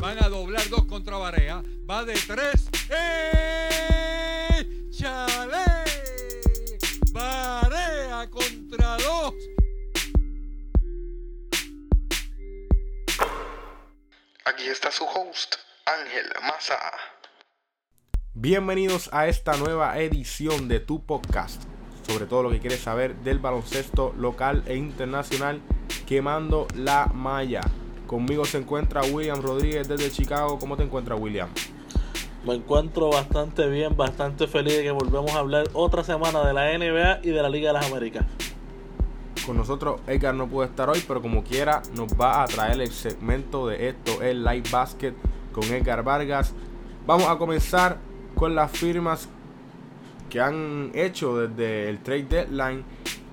Van a doblar dos contra Barea. Va de tres. ¡Eh! ¡Chale! Barea contra dos. Aquí está su host, Ángel Maza. Bienvenidos a esta nueva edición de tu podcast sobre todo lo que quieres saber del baloncesto local e internacional quemando la malla. Conmigo se encuentra William Rodríguez desde Chicago. ¿Cómo te encuentras, William? Me encuentro bastante bien, bastante feliz de que volvemos a hablar otra semana de la NBA y de la Liga de las Américas. Con nosotros Edgar no puede estar hoy, pero como quiera nos va a traer el segmento de esto, el Live Basket con Edgar Vargas. Vamos a comenzar con las firmas que han hecho desde el trade deadline.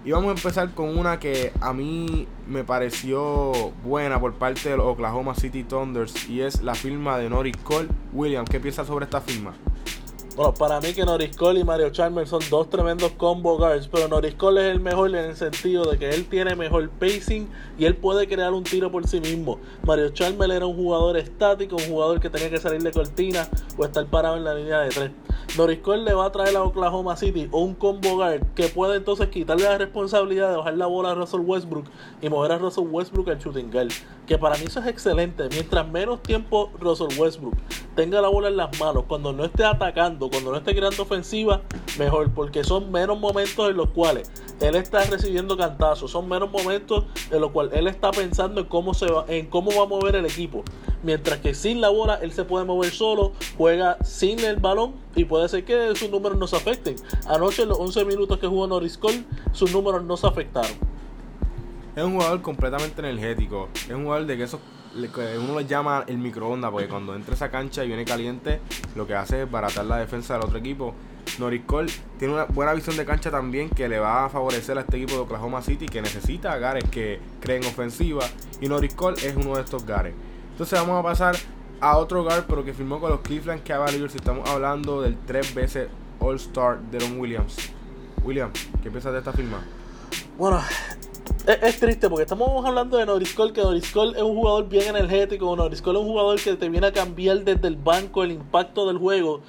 Y vamos a empezar con una que a mí me pareció buena por parte de los Oklahoma City Thunders y es la firma de Norris Cole. William, ¿qué piensas sobre esta firma? Bueno, para mí que Norris Cole y Mario Chalmers son dos tremendos combo guards, pero Norris Cole es el mejor en el sentido de que él tiene mejor pacing y él puede crear un tiro por sí mismo. Mario Chalmers era un jugador estático, un jugador que tenía que salir de cortina o estar parado en la línea de tres. Norris Cole le va a traer a Oklahoma City un combo guard que puede entonces quitarle la responsabilidad de bajar la bola a Russell Westbrook y mover a Russell Westbrook al shooting guard. Que para mí eso es excelente. Mientras menos tiempo Russell Westbrook tenga la bola en las manos, cuando no esté atacando, cuando no esté creando ofensiva, mejor, porque son menos momentos en los cuales él está recibiendo cantazos, son menos momentos en los cuales él está pensando en cómo se va, en cómo va a mover el equipo. Mientras que sin la bola él se puede mover solo, juega sin el balón y puede ser que sus números no se afecten. Anoche en los 11 minutos que jugó Norris Cole, sus números no se afectaron. Es un jugador completamente energético. Es un jugador de que uno lo llama el microondas porque cuando entra esa cancha y viene caliente, lo que hace es baratar la defensa del otro equipo. Norris Cole tiene una buena visión de cancha también que le va a favorecer a este equipo de Oklahoma City que necesita Gares que creen ofensiva y Norris Cole es uno de estos Gares. Entonces vamos a pasar a otro guard pero que firmó con los Cleveland Cavaliers. Estamos hablando del tres veces All-Star Deron Williams. William, ¿qué piensas de esta firma? Bueno, es, triste porque estamos hablando de Norris Cole, que Norris Cole es un jugador bien energético, Norris Cole es un jugador que te viene a cambiar desde el banco el impacto del juego.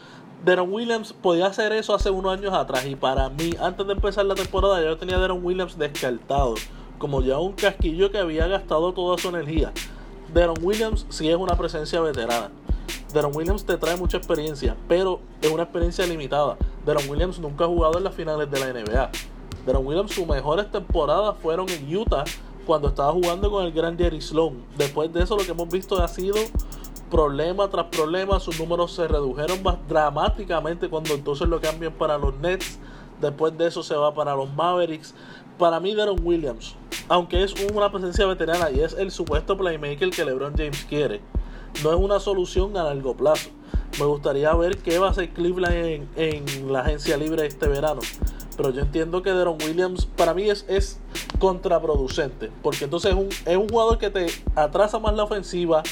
Deron Williams podía hacer eso hace unos años atrás y para mí, antes de empezar la temporada, yo tenía a Deron Williams descartado, como ya un casquillo que había gastado toda su energía. Deron Williams sí es una presencia veterana. Deron Williams te trae mucha experiencia, pero es una experiencia limitada. Deron Williams nunca ha jugado en las finales de la NBA. Deron Williams, sus mejores temporadas fueron en Utah cuando estaba jugando con el gran Jerry Sloan. Después de eso, lo que hemos visto ha sido problema tras problema. Sus números se redujeron dramáticamente cuando entonces lo cambian para los Nets. Después de eso se va para los Mavericks. Para mí, Deron Williams, aunque es una presencia veterana y es el supuesto playmaker que LeBron James quiere, no es una solución a largo plazo. Me gustaría ver qué va a hacer Cleveland en la agencia libre este verano. Pero yo entiendo que Deron Williams para mí es, es contraproducente. Porque entonces es un, es un jugador que te atrasa más la ofensiva.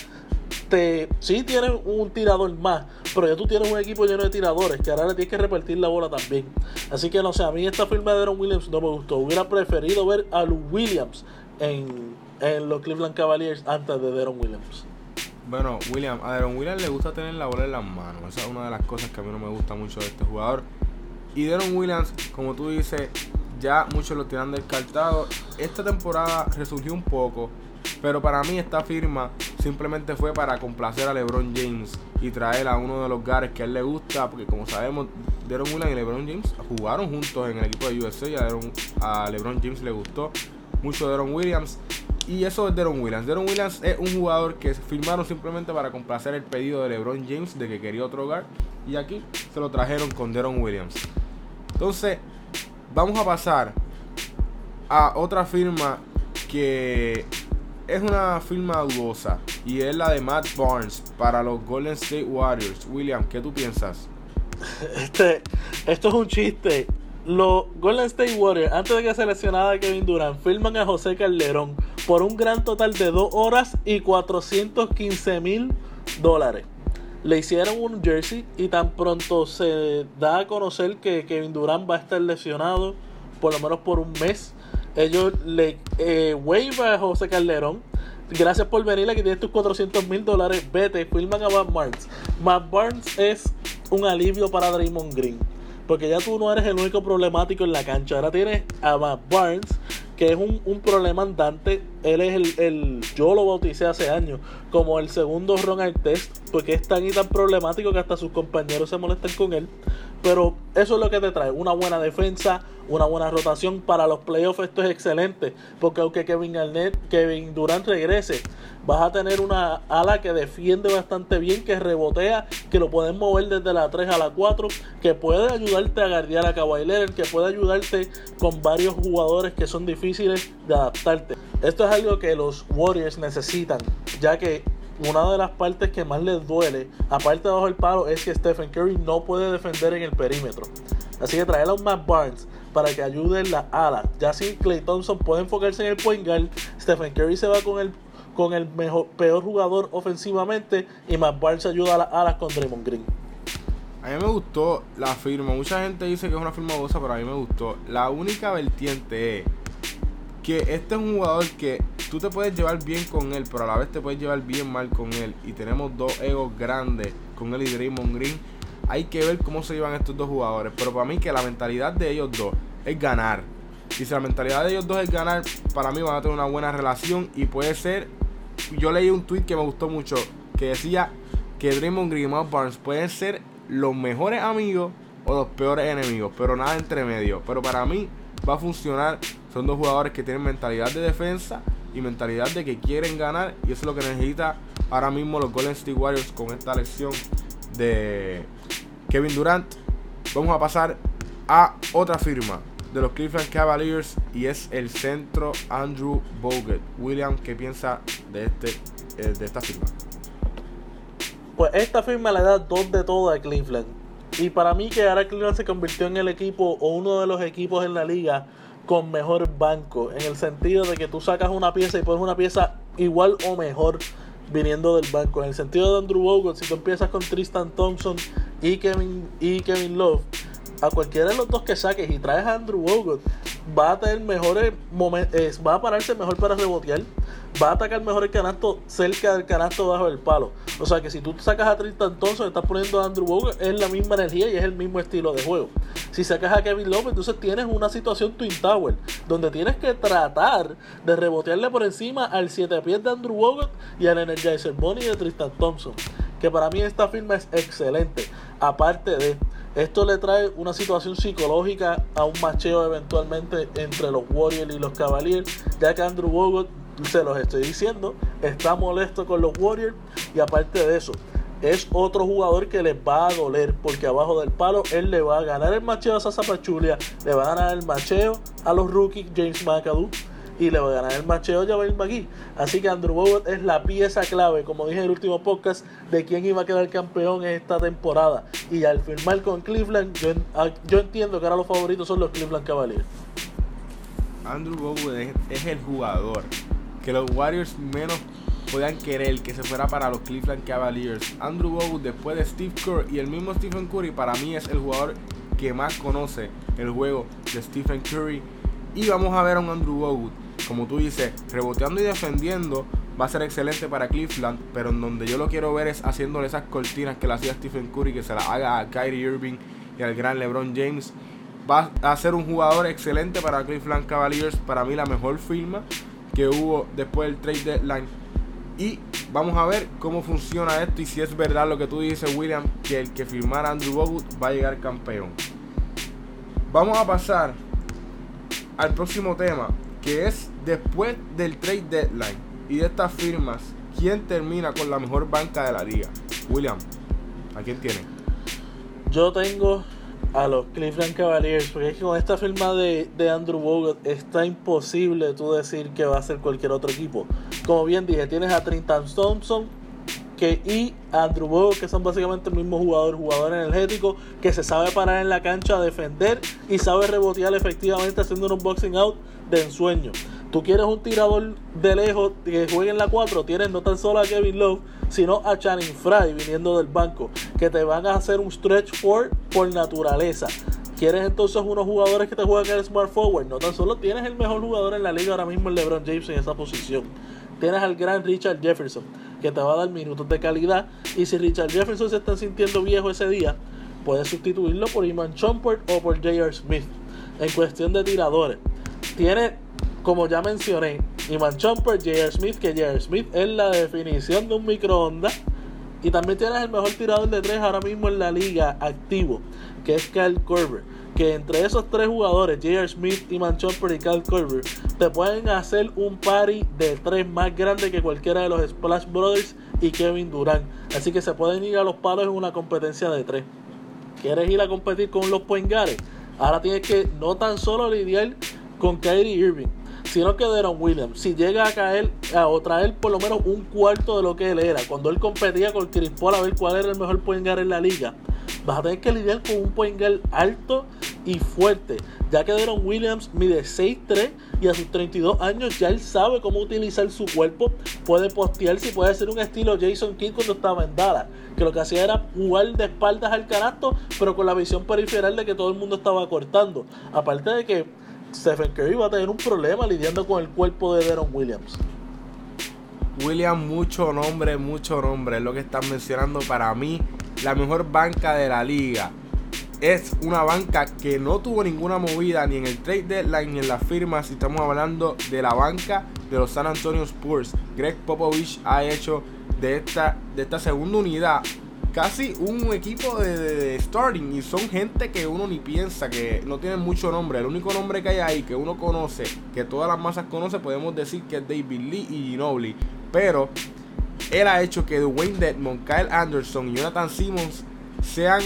Te, sí tiene un tirador más, pero ya tú tienes un equipo lleno de tiradores que ahora le tienes que repartir la bola también. Así que no sé, a mí esta firma de Deron Williams no me gustó. Hubiera preferido ver a Lou Williams en, en los Cleveland Cavaliers antes de Deron Williams. Bueno, William, a Deron Williams le gusta tener la bola en las manos. Esa es una de las cosas que a mí no me gusta mucho de este jugador. Y Deron Williams, como tú dices, ya muchos lo tienen descartado. Esta temporada resurgió un poco, pero para mí esta firma simplemente fue para complacer a LeBron James y traer a uno de los gares que a él le gusta, porque como sabemos, Deron Williams y LeBron James jugaron juntos en el equipo de USA y a, Deron, a LeBron James le gustó mucho Deron Williams. Y eso es Deron Williams. Deron Williams es un jugador que firmaron simplemente para complacer el pedido de LeBron James de que quería otro hogar. Y aquí se lo trajeron con Deron Williams. Entonces, vamos a pasar a otra firma que es una firma dudosa y es la de Matt Barnes para los Golden State Warriors. William, ¿qué tú piensas? Este, esto es un chiste. Los Golden State Warriors, antes de que seleccionara Kevin Durant, firman a José Calderón por un gran total de 2 horas y 415 mil dólares. Le hicieron un jersey y tan pronto se da a conocer que Kevin Durant va a estar lesionado por lo menos por un mes. Ellos le eh, a José Calderón. Gracias por venir, aquí tienes tus 400 mil dólares. Vete, firman a Matt Barnes. Matt Barnes es un alivio para Draymond Green. Porque ya tú no eres el único problemático en la cancha. Ahora tienes a Matt Barnes, que es un, un problema andante. Él es el, el, Yo lo bauticé hace años como el segundo run al test. Porque es tan y tan problemático que hasta sus compañeros se molestan con él. Pero eso es lo que te trae. Una buena defensa, una buena rotación. Para los playoffs esto es excelente. Porque aunque Kevin Garnett, Kevin Durant regrese, vas a tener una ala que defiende bastante bien, que rebotea, que lo pueden mover desde la 3 a la 4, que puede ayudarte a guardiar a Kawhi que puede ayudarte con varios jugadores que son difíciles de adaptarte. Esto es algo que los Warriors necesitan, ya que una de las partes que más les duele, aparte de bajo el palo, es que Stephen Curry no puede defender en el perímetro. Así que traer a un Matt Barnes para que ayude en la ala. Ya si Clay Thompson puede enfocarse en el point guard, Stephen Curry se va con el con el mejor, peor jugador ofensivamente y Matt Barnes ayuda a las alas con Draymond Green. A mí me gustó la firma. Mucha gente dice que es una firma goza, pero a mí me gustó. La única vertiente es que este es un jugador que tú te puedes llevar bien con él, pero a la vez te puedes llevar bien mal con él. Y tenemos dos egos grandes con él y Draymond Green. Hay que ver cómo se llevan estos dos jugadores. Pero para mí que la mentalidad de ellos dos es ganar. Y si la mentalidad de ellos dos es ganar, para mí van a tener una buena relación y puede ser... Yo leí un tweet que me gustó mucho que decía que Draymond Green y Matt Barnes pueden ser los mejores amigos o los peores enemigos, pero nada entre medio. Pero para mí va a funcionar son dos jugadores que tienen mentalidad de defensa y mentalidad de que quieren ganar. Y eso es lo que necesita ahora mismo los Golden State Warriors con esta lección de Kevin Durant. Vamos a pasar a otra firma de los Cleveland Cavaliers y es el centro Andrew Bogut. William, ¿qué piensa de, este, eh, de esta firma? Pues esta firma le da dos de todo a Cleveland. Y para mí que Cleveland se convirtió en el equipo o uno de los equipos en la liga con mejor banco, en el sentido de que tú sacas una pieza y pones una pieza igual o mejor viniendo del banco. En el sentido de Andrew Bogut, si tú empiezas con Tristan Thompson y Kevin, y Kevin Love, a cualquiera de los dos que saques y traes a Andrew Bogut, va a tener mejores momentos, va a pararse mejor para rebotear, va a atacar mejor el canasto cerca del canasto bajo el palo. O sea que si tú sacas a Tristan Thompson, estás poniendo a Andrew Bogut, es la misma energía y es el mismo estilo de juego. Si sacas a Kevin Love, entonces tienes una situación Twin Tower, donde tienes que tratar de rebotearle por encima al 7 pies de Andrew Bogut y al Energizer Bunny de Tristan Thompson. Que para mí esta firma es excelente. Aparte de esto le trae una situación psicológica a un macheo eventualmente entre los Warriors y los Cavaliers, ya que Andrew Bogut, se los estoy diciendo, está molesto con los Warriors y aparte de eso, es otro jugador que les va a doler porque abajo del palo él le va a ganar el macheo a Sasa Pachulia, le va a ganar el macheo a los rookies James McAdoo y le va a ganar el macheo a Javel McGee. Así que Andrew Bogut es la pieza clave, como dije en el último podcast, de quién iba a quedar campeón en esta temporada. Y al firmar con Cleveland, yo, ah, entiendo que ahora los favoritos son los Cleveland Cavaliers. Andrew Bogut es, el jugador que los Warriors menos podían querer que se fuera para los Cleveland Cavaliers. Andrew Bogut después de Steve Kerr y el mismo Stephen Curry para mí es el jugador que más conoce el juego de Stephen Curry. Y vamos a ver a un Andrew Bogut como tú dices, reboteando y defendiendo va a ser excelente para Cleveland, pero en donde yo lo quiero ver es haciéndole esas cortinas que le hacía Stephen Curry, que se las haga a Kyrie Irving y al gran LeBron James. Va a ser un jugador excelente para Cleveland Cavaliers, para mí la mejor firma que hubo después del trade deadline. Y vamos a ver cómo funciona esto y si es verdad lo que tú dices, William, que el que firmara Andrew Bogut va a llegar campeón. Vamos a pasar al próximo tema, que es después del trade deadline y de estas firmas, ¿quién termina con la mejor banca de la liga? William, ¿a quién tiene? Yo tengo a los Cleveland Cavaliers, porque es que con esta firma de, Andrew Bogut está imposible tú decir que va a ser cualquier otro equipo. Como bien dije, tienes a Trintan Thompson que, y a Andrew Bogut, que son básicamente el mismo jugador, jugador energético, que se sabe parar en la cancha a defender y sabe rebotear efectivamente haciendo un boxing out de ensueño. Tú quieres un tirador de lejos que juegue en la 4, tienes no tan solo a Kevin Love, sino a Channing Fry viniendo del banco, que te van a hacer un stretch four por naturaleza. ¿Quieres entonces unos jugadores que te jueguen el smart forward? No tan solo tienes el mejor jugador en la liga ahora mismo, el LeBron James, en esa posición. Tienes al gran Richard Jefferson, que te va a dar minutos de calidad. Y si Richard Jefferson se está sintiendo viejo ese día, puedes sustituirlo por Iman Chompert o por J.R. Smith. En cuestión de tiradores, tiene, como ya mencioné, Iman Chompert, J.R. Smith, que J.R. Smith es la definición de un microondas. Y también tienes el mejor tirador de tres ahora mismo en la liga activo, que es Kyle Korver. Que entre esos tres jugadores, J.R. Smith, Iman Chomper y Kyle Korver, te pueden hacer un party de tres más grande que cualquiera de los Splash Brothers y Kevin Durant. Así que se pueden ir a los palos en una competencia de tres. ¿Quieres ir a competir con los point Ahora tienes que no tan solo lidiar con Kyrie Irving, sino que Deron Williams, si llega a caer o traer por lo menos un cuarto de lo que él era, cuando él competía con Chris a ver cuál era el mejor point en la liga, vas a tener que lidiar con un point alto y fuerte, ya que Deron Williams mide 6'3 y a sus 32 años ya él sabe cómo utilizar su cuerpo, puede postear si puede hacer un estilo Jason King cuando estaba en Dallas, que lo que hacía era jugar de espaldas al canasto, pero con la visión periferal de que todo el mundo estaba cortando. Aparte de que Stephen Curry va a tener un problema lidiando con el cuerpo de Deron Williams. William, mucho nombre, mucho nombre. Es lo que están mencionando para mí. La mejor banca de la liga. Es una banca que no tuvo ninguna movida ni en el trade deadline ni en las firmas. Si estamos hablando de la banca de los San Antonio Spurs. Greg Popovich ha hecho de esta, de esta segunda unidad casi un equipo de, starting y son gente que uno ni piensa que no tienen mucho nombre. El único nombre que hay ahí que uno conoce, que todas las masas conocen, podemos decir que es David Lee y Ginobili. Pero él ha hecho que Dwayne Dedmon, Kyle Anderson y Jonathan Simmons sean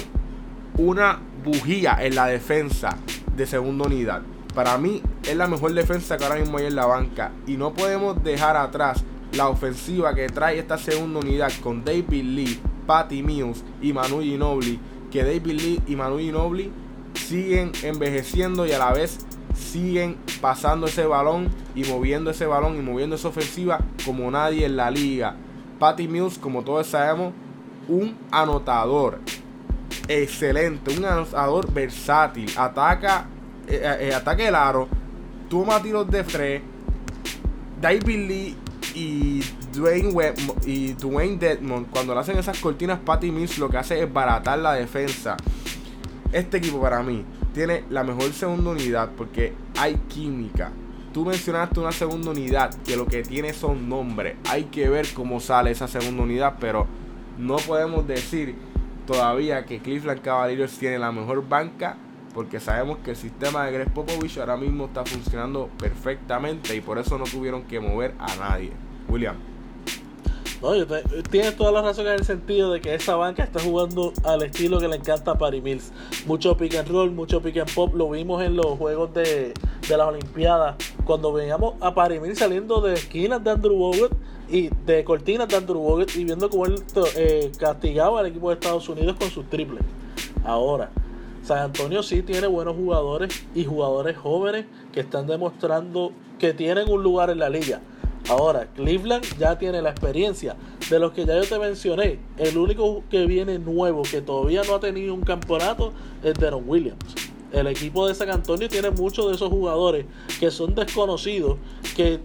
una bujía en la defensa de segunda unidad. Para mí es la mejor defensa que ahora mismo hay en la banca y no podemos dejar atrás la ofensiva que trae esta segunda unidad con David Lee, Patty Mills y Manu Ginobili, que David Lee y Manu Ginobili siguen envejeciendo y a la vez siguen pasando ese balón y moviendo ese balón y moviendo esa ofensiva como nadie en la liga. Patty Mills, como todos sabemos, un anotador excelente, un anotador versátil, ataca, eh, eh, ataca el aro, toma tiros de fre. David Lee y Dwayne, Webb y Dwayne Dedmon, cuando le hacen esas cortinas, Patty Mills lo que hace es baratar la defensa. Este equipo para mí tiene la mejor segunda unidad porque hay química. Tú mencionaste una segunda unidad que lo que tiene son nombres. Hay que ver cómo sale esa segunda unidad, pero no podemos decir todavía que Cleveland Cavaliers tiene la mejor banca porque sabemos que el sistema de Greg Popovich ahora mismo está funcionando perfectamente y por eso no tuvieron que mover a nadie. William. No, tienes toda la razón en el sentido de que esa banca está jugando al estilo que le encanta a Paris Mills. Mucho pick and roll, mucho pick and pop. Lo vimos en los juegos de, de las Olimpiadas. Cuando veíamos a Paris Mills saliendo de esquinas de Andrew Bogut y de cortinas de Andrew Bogut y viendo cómo él eh, castigaba al equipo de Estados Unidos con sus triples. Ahora, San Antonio sí tiene buenos jugadores y jugadores jóvenes que están demostrando que tienen un lugar en la liga. Ahora, Cleveland ya tiene la experiencia. De los que ya yo te mencioné, el único que viene nuevo, que todavía no ha tenido un campeonato, es Deron Williams. El equipo de San Antonio tiene muchos de esos jugadores que son desconocidos, que,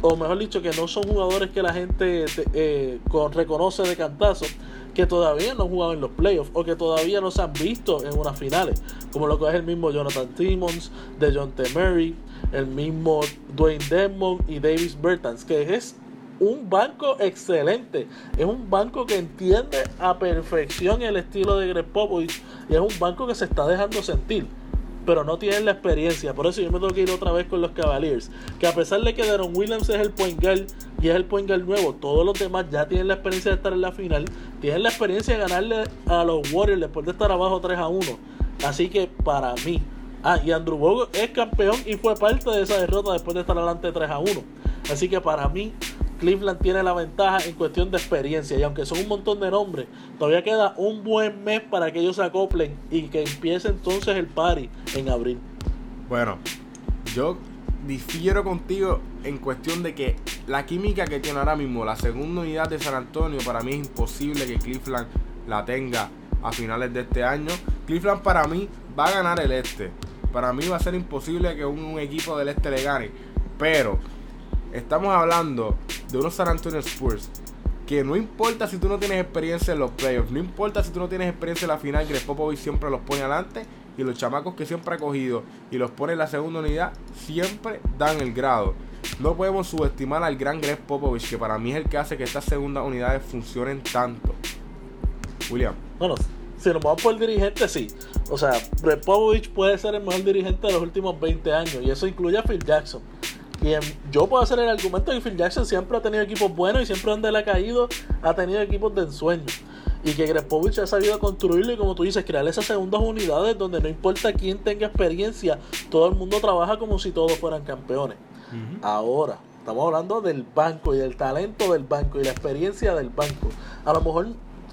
o mejor dicho, que no son jugadores que la gente eh, reconoce de cantazo, que todavía no han jugado en los playoffs o que todavía no se han visto en unas finales, como lo que es el mismo Jonathan Timmons, de John T. Murray, el mismo Dwayne Demon y Davis Bertans, que es un banco excelente. Es un banco que entiende a perfección el estilo de Greg Popovich y es un banco que se está dejando sentir. Pero no tienen la experiencia. Por eso yo me tengo que ir otra vez con los Cavaliers. Que a pesar de que Deron Williams es el point guard y es el point guard nuevo, todos los demás ya tienen la experiencia de estar en la final. Tienen la experiencia de ganarle a los Warriors después de estar abajo 3 a 1. Así que para mí, Ah, y Andrew Bogut es campeón y fue parte de esa derrota después de estar adelante 3 a 1. Así que para mí, Cleveland tiene la ventaja en cuestión de experiencia. Y aunque son un montón de nombres, todavía queda un buen mes para que ellos se acoplen y que empiece entonces el party en abril. Bueno, yo difiero contigo en cuestión de que la química que tiene ahora mismo la segunda unidad de San Antonio, para mí es imposible que Cleveland la tenga a finales de este año. Cleveland para mí va a ganar el este. Para mí va a ser imposible que un, equipo del este le gane. Pero estamos hablando de unos San Antonio Spurs que no importa si tú no tienes experiencia en los playoffs, no importa si tú no tienes experiencia en la final, Greg Popovich siempre los pone adelante y los chamacos que siempre ha cogido y los pone en la segunda unidad siempre dan el grado. No podemos subestimar al gran Greg Popovich, que para mí es el que hace que estas segundas unidades funcionen tanto. William. Bueno, si nos vamos por el dirigente, sí. O sea, Greg Popovich puede ser el mejor dirigente de los últimos 20 años y eso incluye a Phil Jackson. Y yo puedo hacer el argumento que Phil Jackson siempre ha tenido equipos buenos y siempre donde él ha caído ha tenido equipos de ensueño. Y que Grepovich ha sabido construirlo y como tú dices, crear esas segundas unidades donde no importa quién tenga experiencia, todo el mundo trabaja como si todos fueran campeones. Ahora, estamos hablando del banco y del talento del banco y la experiencia del banco. A lo mejor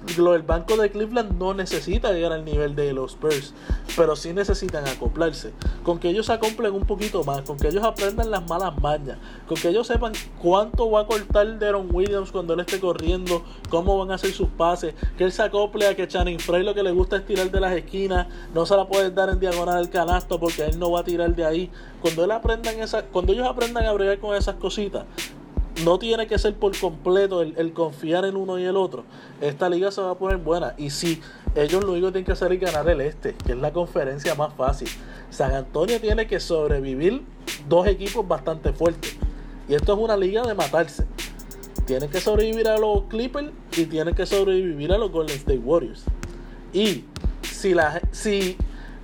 el banco de Cleveland no necesita llegar al nivel de los Spurs, pero sí necesitan acoplarse. Con que ellos se acoplen un poquito más, con que ellos aprendan las malas mañas, con que ellos sepan cuánto va a cortar Deron Williams cuando él esté corriendo, cómo van a hacer sus pases, que él se acople a que Channing Frey lo que le gusta es tirar de las esquinas, no se la puede dar en diagonal al canasto porque él no va a tirar de ahí. Cuando él aprendan esa, cuando ellos aprendan a bregar con esas cositas, no tiene que ser por completo el, confiar en uno y el otro. Esta liga se va a poner buena. Y si ellos lo único que tienen que hacer es ganar el este, que es la conferencia más fácil. San Antonio tiene que sobrevivir dos equipos bastante fuertes. Y esto es una liga de matarse. Tienen que sobrevivir a los Clippers y tienen que sobrevivir a los Golden State Warriors. Y si, la, si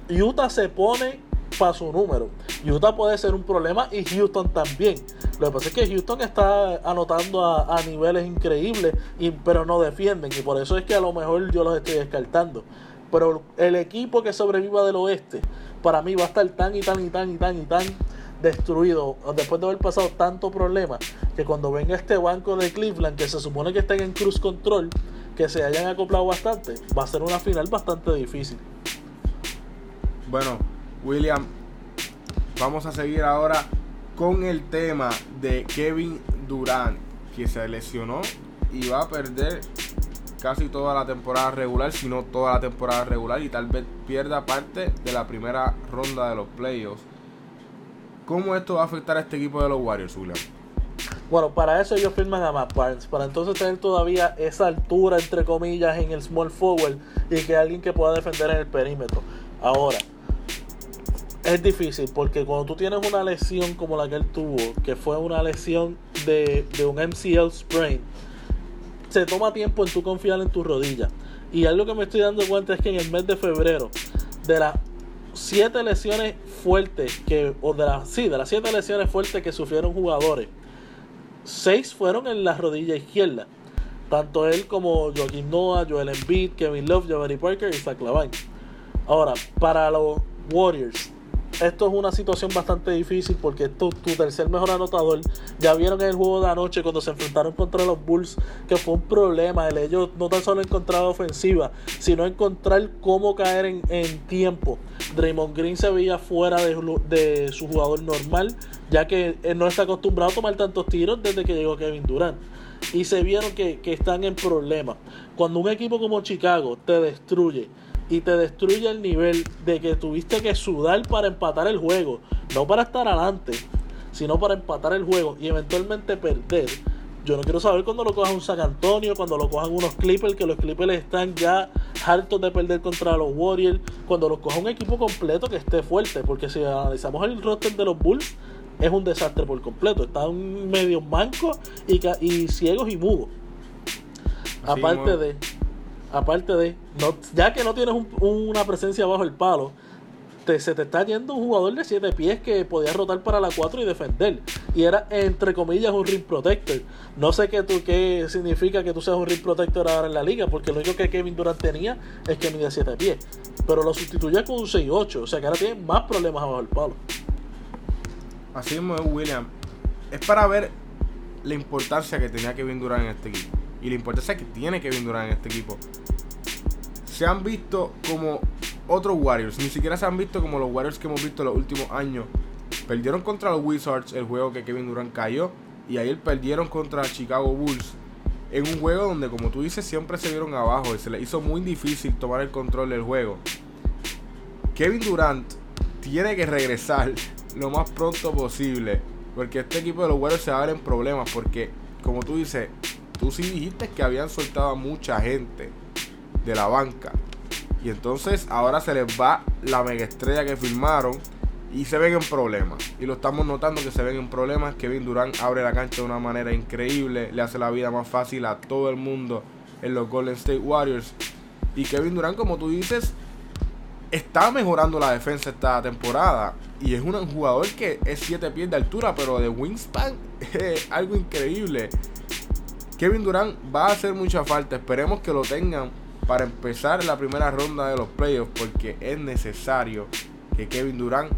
Utah se pone para su número, Utah puede ser un problema y Houston también. Lo que pasa es que Houston está anotando a, niveles increíbles, y, pero no defienden. Y por eso es que a lo mejor yo los estoy descartando. Pero el equipo que sobreviva del oeste, para mí va a estar tan y tan y tan y tan y tan destruido después de haber pasado tanto problema que cuando venga este banco de Cleveland que se supone que estén en cruz control que se hayan acoplado bastante va a ser una final bastante difícil bueno William vamos a seguir ahora con el tema de Kevin Durant, que se lesionó y va a perder casi toda la temporada regular, si no toda la temporada regular, y tal vez pierda parte de la primera ronda de los playoffs. ¿Cómo esto va a afectar a este equipo de los Warriors, William? Bueno, para eso ellos firman a Matt para entonces tener todavía esa altura, entre comillas, en el small forward y que alguien que pueda defender en el perímetro. Ahora, es difícil porque cuando tú tienes una lesión como la que él tuvo, que fue una lesión de, un MCL sprain, se toma tiempo en tu confiar en tu rodilla. Y algo que me estoy dando cuenta es que en el mes de febrero, de las siete lesiones fuertes que, o de las, sí, de las siete lesiones fuertes que sufrieron jugadores, seis fueron en la rodilla izquierda. Tanto él como Joaquín Noah, Joel Embiid, Kevin Love, Giovanni Parker y Zach Lavine. Ahora, para los Warriors, esto es una situación bastante difícil porque tu, tu tercer mejor anotador. Ya vieron en el juego de anoche cuando se enfrentaron contra los Bulls que fue un problema. El ellos no tan solo encontrar ofensiva, sino encontrar cómo caer en, tiempo. Draymond Green se veía fuera de, su jugador normal, ya que él no está acostumbrado a tomar tantos tiros desde que llegó Kevin Durant. Y se vieron que, que están en problemas. Cuando un equipo como Chicago te destruye y te destruye el nivel de que tuviste que sudar para empatar el juego, no para estar adelante, sino para empatar el juego y eventualmente perder. Yo no quiero saber cuando lo cojan un San Antonio, cuando lo cojan unos Clippers, que los Clippers están ya hartos de perder contra los Warriors, cuando lo coja un equipo completo que esté fuerte, porque si analizamos el roster de los Bulls, es un desastre por completo. Están medio mancos y, y ciegos y mudos. Aparte de aparte de, ya que no tienes una presencia bajo el palo, te, se te está yendo un jugador de 7 pies que podía rotar para la 4 y defender. Y era, entre comillas, un ring protector. No sé qué, tú, qué significa que tú seas un ring protector ahora en la liga, porque lo único que Kevin Durant tenía es que mide 7 pies. Pero lo sustituye con un 6-8, o sea que ahora tiene más problemas bajo el palo. Así mismo es William. Es para ver la importancia que tenía Kevin Durant en este equipo. Y la importancia que tiene Kevin Durant en este equipo. Se han visto como otros Warriors. Ni siquiera se han visto como los Warriors que hemos visto en los últimos años. Perdieron contra los Wizards el juego que Kevin Durant cayó. Y ayer perdieron contra Chicago Bulls. En un juego donde, como tú dices, siempre se vieron abajo. Y se les hizo muy difícil tomar el control del juego. Kevin Durant tiene que regresar lo más pronto posible. Porque este equipo de los Warriors se va a ver en problemas. Porque, como tú dices, tú sí dijiste que habían soltado a mucha gente de la banca. Y entonces ahora se les va la mega estrella que firmaron. Y se ven en problemas. Y lo estamos notando que se ven en problemas. Kevin Durant abre la cancha de una manera increíble. Le hace la vida más fácil a todo el mundo en los Golden State Warriors. Y Kevin Durant, como tú dices, está mejorando la defensa esta temporada. Y es un jugador que es 7 pies de altura, pero de wingspan es algo increíble. Kevin Durant va a hacer mucha falta. Esperemos que lo tengan para empezar la primera ronda de los playoffs. Porque es necesario que Kevin Durant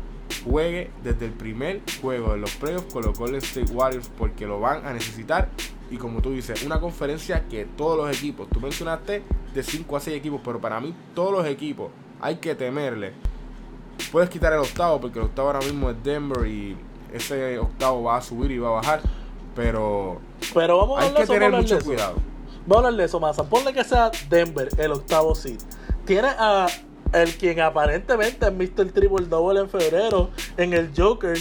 juegue desde el primer juego de los playoffs con los Golden State Warriors. Porque lo van a necesitar. Y como tú dices, una conferencia que todos los equipos, tú mencionaste de 5 a 6 equipos, pero para mí todos los equipos hay que temerle. Puedes quitar el octavo porque el octavo ahora mismo es Denver y ese octavo va a subir y va a bajar. Pero, Pero vamos a hay hablar que de eso, tener a mucho eso. cuidado. Vamos a hablar de eso, Massa. Ponle que sea Denver el octavo seed. Tiene a el quien aparentemente es Mr. Triple Double en febrero en el Joker,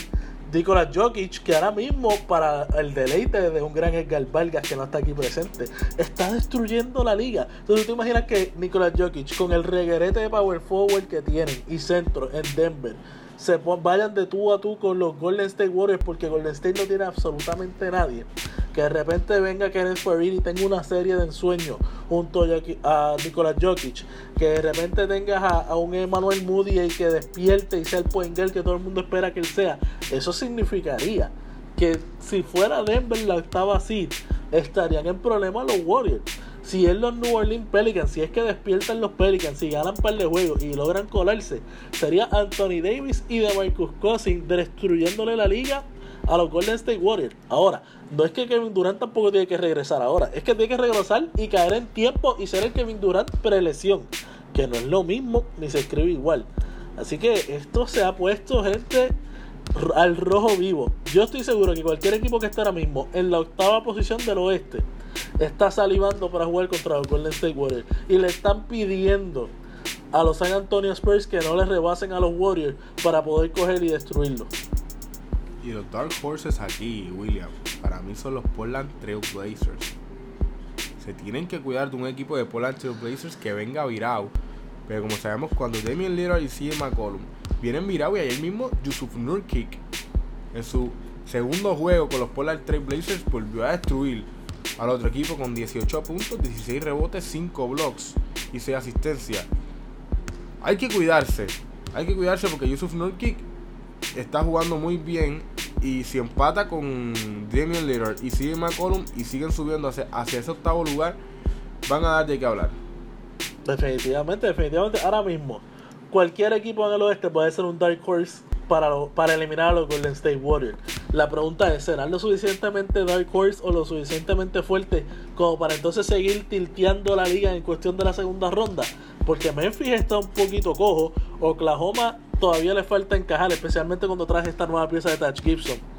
Nikola Jokic, que ahora mismo para el deleite de un gran Edgar Vargas que no está aquí presente, está destruyendo la liga. Entonces tú te imaginas que Nikola Jokic con el reguerete de power forward que tienen y centro en Denver se vayan de tú a tú con los Golden State Warriors porque Golden State no tiene absolutamente nadie. Que de repente venga Kenneth Farid y tenga una serie de ensueños junto a, Nikola Jokic. Que de repente tengas a, un Emmanuel Moody y que despierte y sea el point que todo el mundo espera que él sea. Eso significaría que si fuera Denver la octava seed, estarían en problemas los Warriors. Si es los New Orleans Pelicans, si es que despiertan los Pelicans, si ganan par de juegos y logran colarse, sería Anthony Davis y de Marcus destruyéndole la liga a los Golden State Warriors. Ahora, no es que Kevin Durant tampoco tiene que regresar ahora, es que tiene que regresar y caer en tiempo y ser el Kevin Durant prelesión, que no es lo mismo ni se escribe igual. Así que esto se ha puesto, gente, al rojo vivo. Yo estoy seguro que cualquier equipo que esté ahora mismo en la octava posición del oeste está salivando para jugar contra los Golden State Warriors y le están pidiendo a los San Antonio Spurs que no les rebasen a los Warriors para poder coger y destruirlos. Y los Dark Horses aquí, William, para mí son los Portland Trail Blazers. Se tienen que cuidar de un equipo de Portland Trail Blazers que venga virado. Pero como sabemos, cuando Damian Lillard y CJ McCollum vienen virados y ayer mismo Yusuf Nurkic en su segundo juego con los Portland Trail Blazers volvió a destruir al otro equipo con 18 puntos, 16 rebotes, 5 blocks y 6 asistencias. Hay que cuidarse, hay que cuidarse porque Yusuf Nurkic está jugando muy bien y si empata con Damian Lillard y sigue McCollum y siguen subiendo hacia, hacia ese octavo lugar, van a dar de qué hablar. Definitivamente, definitivamente, ahora mismo, cualquier equipo en el oeste puede ser un Dark Horse para, para eliminar a los Golden State Warriors. La pregunta es, ¿serán lo suficientemente Dark Horse o lo suficientemente fuerte como para entonces seguir tilteando la liga en cuestión de la segunda ronda? Porque Memphis está un poquito cojo, Oklahoma todavía le falta encajar, especialmente cuando traje esta nueva pieza de Touch Gibson.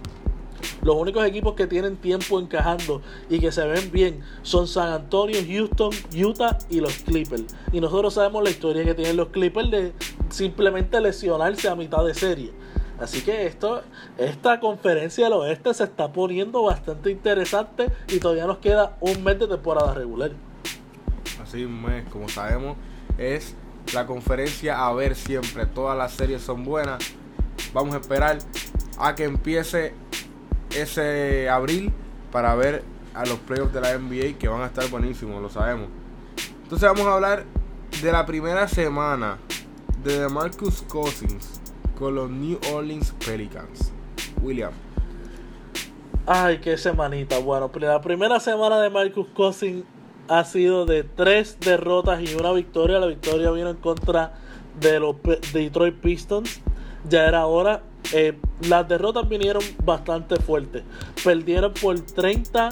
Los únicos equipos que tienen tiempo encajando y que se ven bien son San Antonio, Houston, Utah y los Clippers. Y nosotros sabemos la historia que tienen los Clippers de simplemente lesionarse a mitad de serie. Así que esto, esta conferencia del oeste se está poniendo bastante interesante y todavía nos queda un mes de temporada regular. Así mes, como sabemos, es la conferencia a ver siempre. Todas las series son buenas. Vamos a esperar a que empiece ese abril para ver a los playoffs de la NBA que van a estar buenísimos, lo sabemos. Entonces vamos a hablar de la primera semana de DeMarcus Cousins con los New Orleans Pelicans. William, Ay, qué semanita. Bueno, pri- la primera semana de Marcus Cousins ha sido de tres derrotas y una victoria. La victoria vino en contra de los Detroit Pistons. Ya era hora Eh, las derrotas vinieron bastante fuertes. Perdieron por 30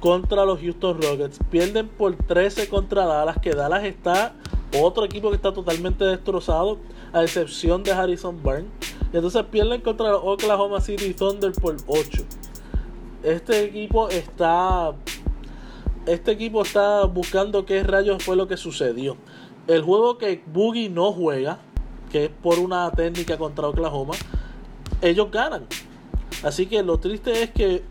contra los Houston Rockets. Pierden por 13 contra Dallas, que Dallas está otro equipo que está totalmente destrozado, a excepción de Harrison Barnes. Entonces pierden contra los Oklahoma City Thunder por 8. Este equipo está este equipo está buscando qué rayos fue lo que sucedió. El juego que Boogie no juega, que es por una técnica contra Oklahoma, ellos ganan. Así que lo triste es que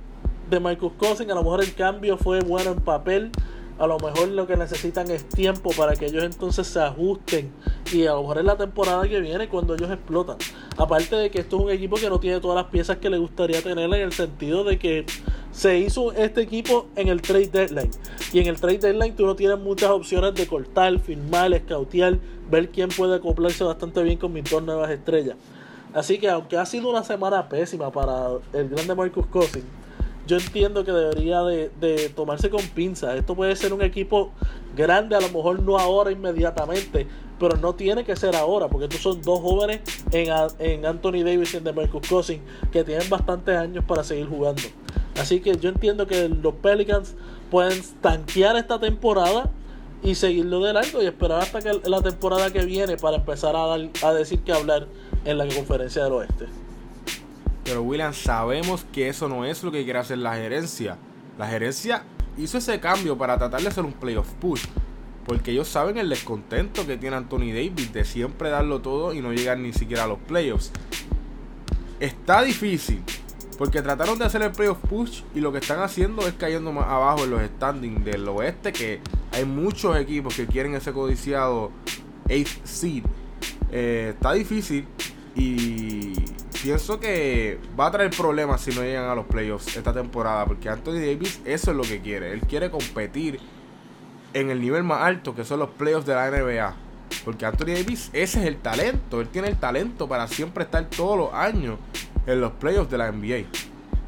de Michael Cousins a lo mejor el cambio fue bueno en papel. A lo mejor lo que necesitan es tiempo para que ellos entonces se ajusten. Y a lo mejor es la temporada que viene cuando ellos explotan. Aparte de que esto es un equipo que no tiene todas las piezas que le gustaría tener en el sentido de que se hizo este equipo en el trade deadline. Y en el trade deadline tú no tienes muchas opciones de cortar, firmar, escautear, ver quién puede acoplarse bastante bien con mis dos nuevas estrellas. Así que aunque ha sido una semana pésima para el grande Marcus Cousins, yo entiendo que debería de, tomarse con pinzas. Esto puede ser un equipo grande, a lo mejor no ahora inmediatamente, pero no tiene que ser ahora, porque estos son dos jóvenes en, Anthony Davis y en Marcus Cousins que tienen bastantes años para seguir jugando. Así que yo entiendo que los Pelicans pueden tanquear esta temporada y seguirlo de largo y esperar hasta que la temporada que viene para empezar a, dar, a decir que hablar en la conferencia del oeste. Pero William, sabemos que eso no es lo que quiere hacer la gerencia. La gerencia hizo ese cambio para tratar de hacer un playoff push. Porque ellos saben el descontento que tiene Anthony Davis de siempre darlo todo y no llegar ni siquiera a los playoffs. Está difícil, porque trataron de hacer el playoff push y lo que están haciendo es cayendo más abajo en los standings del oeste. Que hay muchos equipos que quieren ese codiciado 8 seed. Eh, está difícil y pienso que va a traer problemas si no llegan a los playoffs esta temporada. Porque Anthony Davis eso es lo que quiere. Él quiere competir en el nivel más alto que son los playoffs de la NBA. Porque Anthony Davis ese es el talento. Él tiene el talento para siempre estar todos los años en los playoffs de la NBA.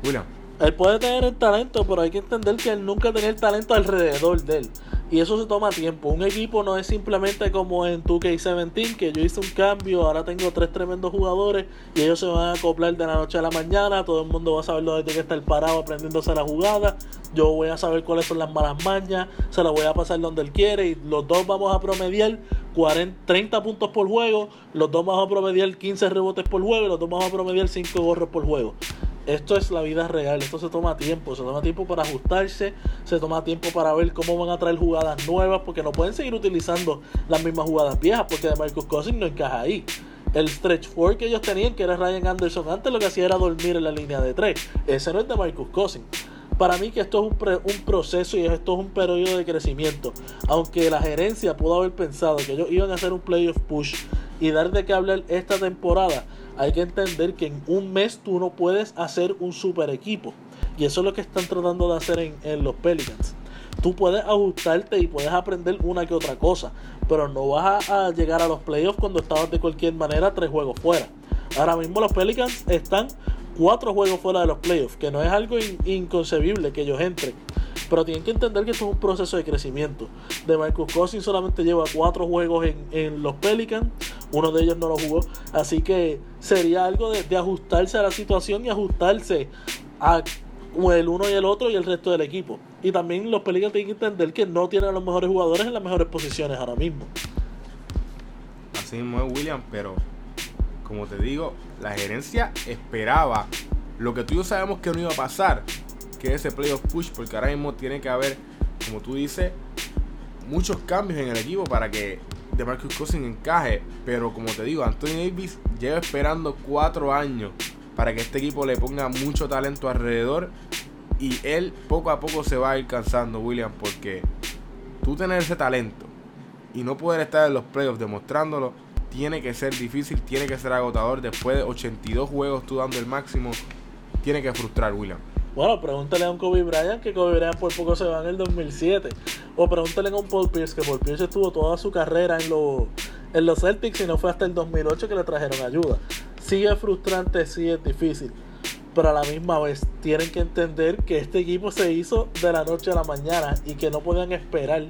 William. Él puede tener el talento, pero hay que entender que él nunca tenía el talento alrededor de él. Y eso se toma tiempo. Un equipo no es simplemente como en 2K17, que yo hice un cambio, ahora tengo tres tremendos jugadores y ellos se van a acoplar de la noche a la mañana. Todo el mundo va a saber dónde tiene que estar parado aprendiéndose la jugada. Yo voy a saber cuáles son las malas mañas, se las voy a pasar donde él quiere y los dos vamos a promediar 40, 30 puntos por juego, los dos vamos a promediar 15 rebotes por juego y los dos vamos a promediar 5 gorros por juego. Esto es la vida real, esto se toma tiempo, se toma tiempo para ajustarse, se toma tiempo para ver cómo van a traer jugadas nuevas, porque no pueden seguir utilizando las mismas jugadas viejas, porque de Marcus Cousins no encaja ahí. El stretch four que ellos tenían, que era Ryan Anderson, antes lo que hacía era dormir en la línea de 3. Ese no es de Marcus Cousins. Para mí que esto es un, un, proceso y esto es un periodo de crecimiento. Aunque la gerencia pudo haber pensado que ellos iban a hacer un playoff push y dar de qué hablar esta temporada, hay que entender que en un mes tú no puedes hacer un super equipo. Y eso es lo que están tratando de hacer en, los Pelicans. Tú puedes ajustarte y puedes aprender una que otra cosa, pero no vas a, llegar a los playoffs cuando estabas de cualquier manera tres juegos fuera. Ahora mismo los Pelicans están cuatro juegos fuera de los playoffs, que no es algo inconcebible que ellos entren. Pero tienen que entender que esto es un proceso de crecimiento. De Marcus Cousins solamente lleva cuatro juegos en, los Pelicans uno de ellos no lo jugó. Así que sería algo de, ajustarse a la situación y ajustarse a el uno y el otro y el resto del equipo. Y también los Pelicans tienen que entender que no tienen a los mejores jugadores en las mejores posiciones ahora mismo. Así mismo es William, pero como te digo, la gerencia esperaba lo que tú y yo sabemos que no iba a pasar, que ese playoff push, porque ahora mismo tiene que haber, como tú dices, muchos cambios en el equipo para que de Marcus Cousins encaje. Pero como te digo, Anthony Davis lleva esperando cuatro años para que este equipo le ponga mucho talento alrededor. Y él poco a poco se va a ir cansando, William, porque tú tener ese talento y no poder estar en los playoffs demostrándolo, tiene que ser difícil, tiene que ser agotador. Después de 82 juegos tú dando el máximo, tiene que frustrar, William. Bueno, pregúntale a un Kobe Bryant que Kobe Bryant por poco se va en el 2007. O pregúntale a un Paul Pierce que Paul Pierce estuvo toda su carrera en, los en los Celtics y no fue hasta el 2008 que le trajeron ayuda. Sí es frustrante, sí es difícil. Pero a la misma vez tienen que entender que este equipo se hizo de la noche a la mañana y que no pueden esperar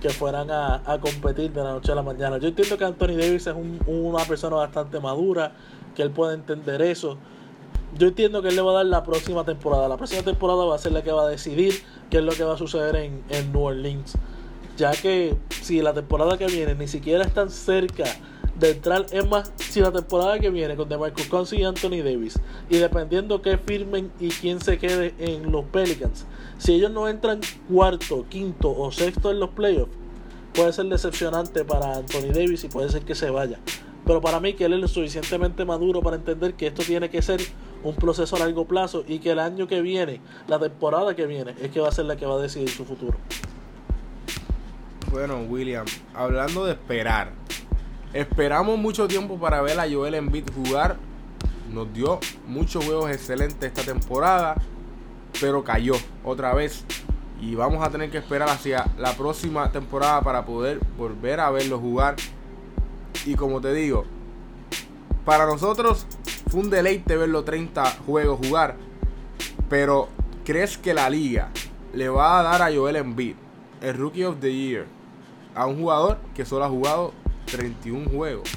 que fueran a, a competir de la noche a la mañana. Yo entiendo que Anthony Davis es un- una persona bastante madura, que él puede entender eso. Yo entiendo que él le va a dar la próxima temporada. La próxima temporada va a ser la que va a decidir qué es lo que va a suceder en, en New Orleans. Ya que si la temporada que viene ni siquiera están cerca de entrar, es más, si la temporada que viene con DeMarcus Cousins y Anthony Davis, y dependiendo qué firmen y quién se quede en los Pelicans, si ellos no entran cuarto, quinto o sexto en los playoffs, puede ser decepcionante para Anthony Davis y puede ser que se vaya. Pero para mí que él es lo suficientemente maduro para entender que esto tiene que ser un proceso a largo plazo y que el año que viene, la temporada que viene, es que va a ser la que va a decidir su futuro. Bueno, William, hablando de esperar, esperamos mucho tiempo para ver a Joel Embiid jugar. Nos dio muchos juegos excelentes esta temporada, pero cayó otra vez. Y vamos a tener que esperar hacia la próxima temporada para poder volver a verlo jugar. Y como te digo, para nosotros fue un deleite verlo 30 juegos jugar. Pero ¿crees que la liga le va a dar a Joel Embiid el Rookie of the Year a un jugador que solo ha jugado 31 juegos?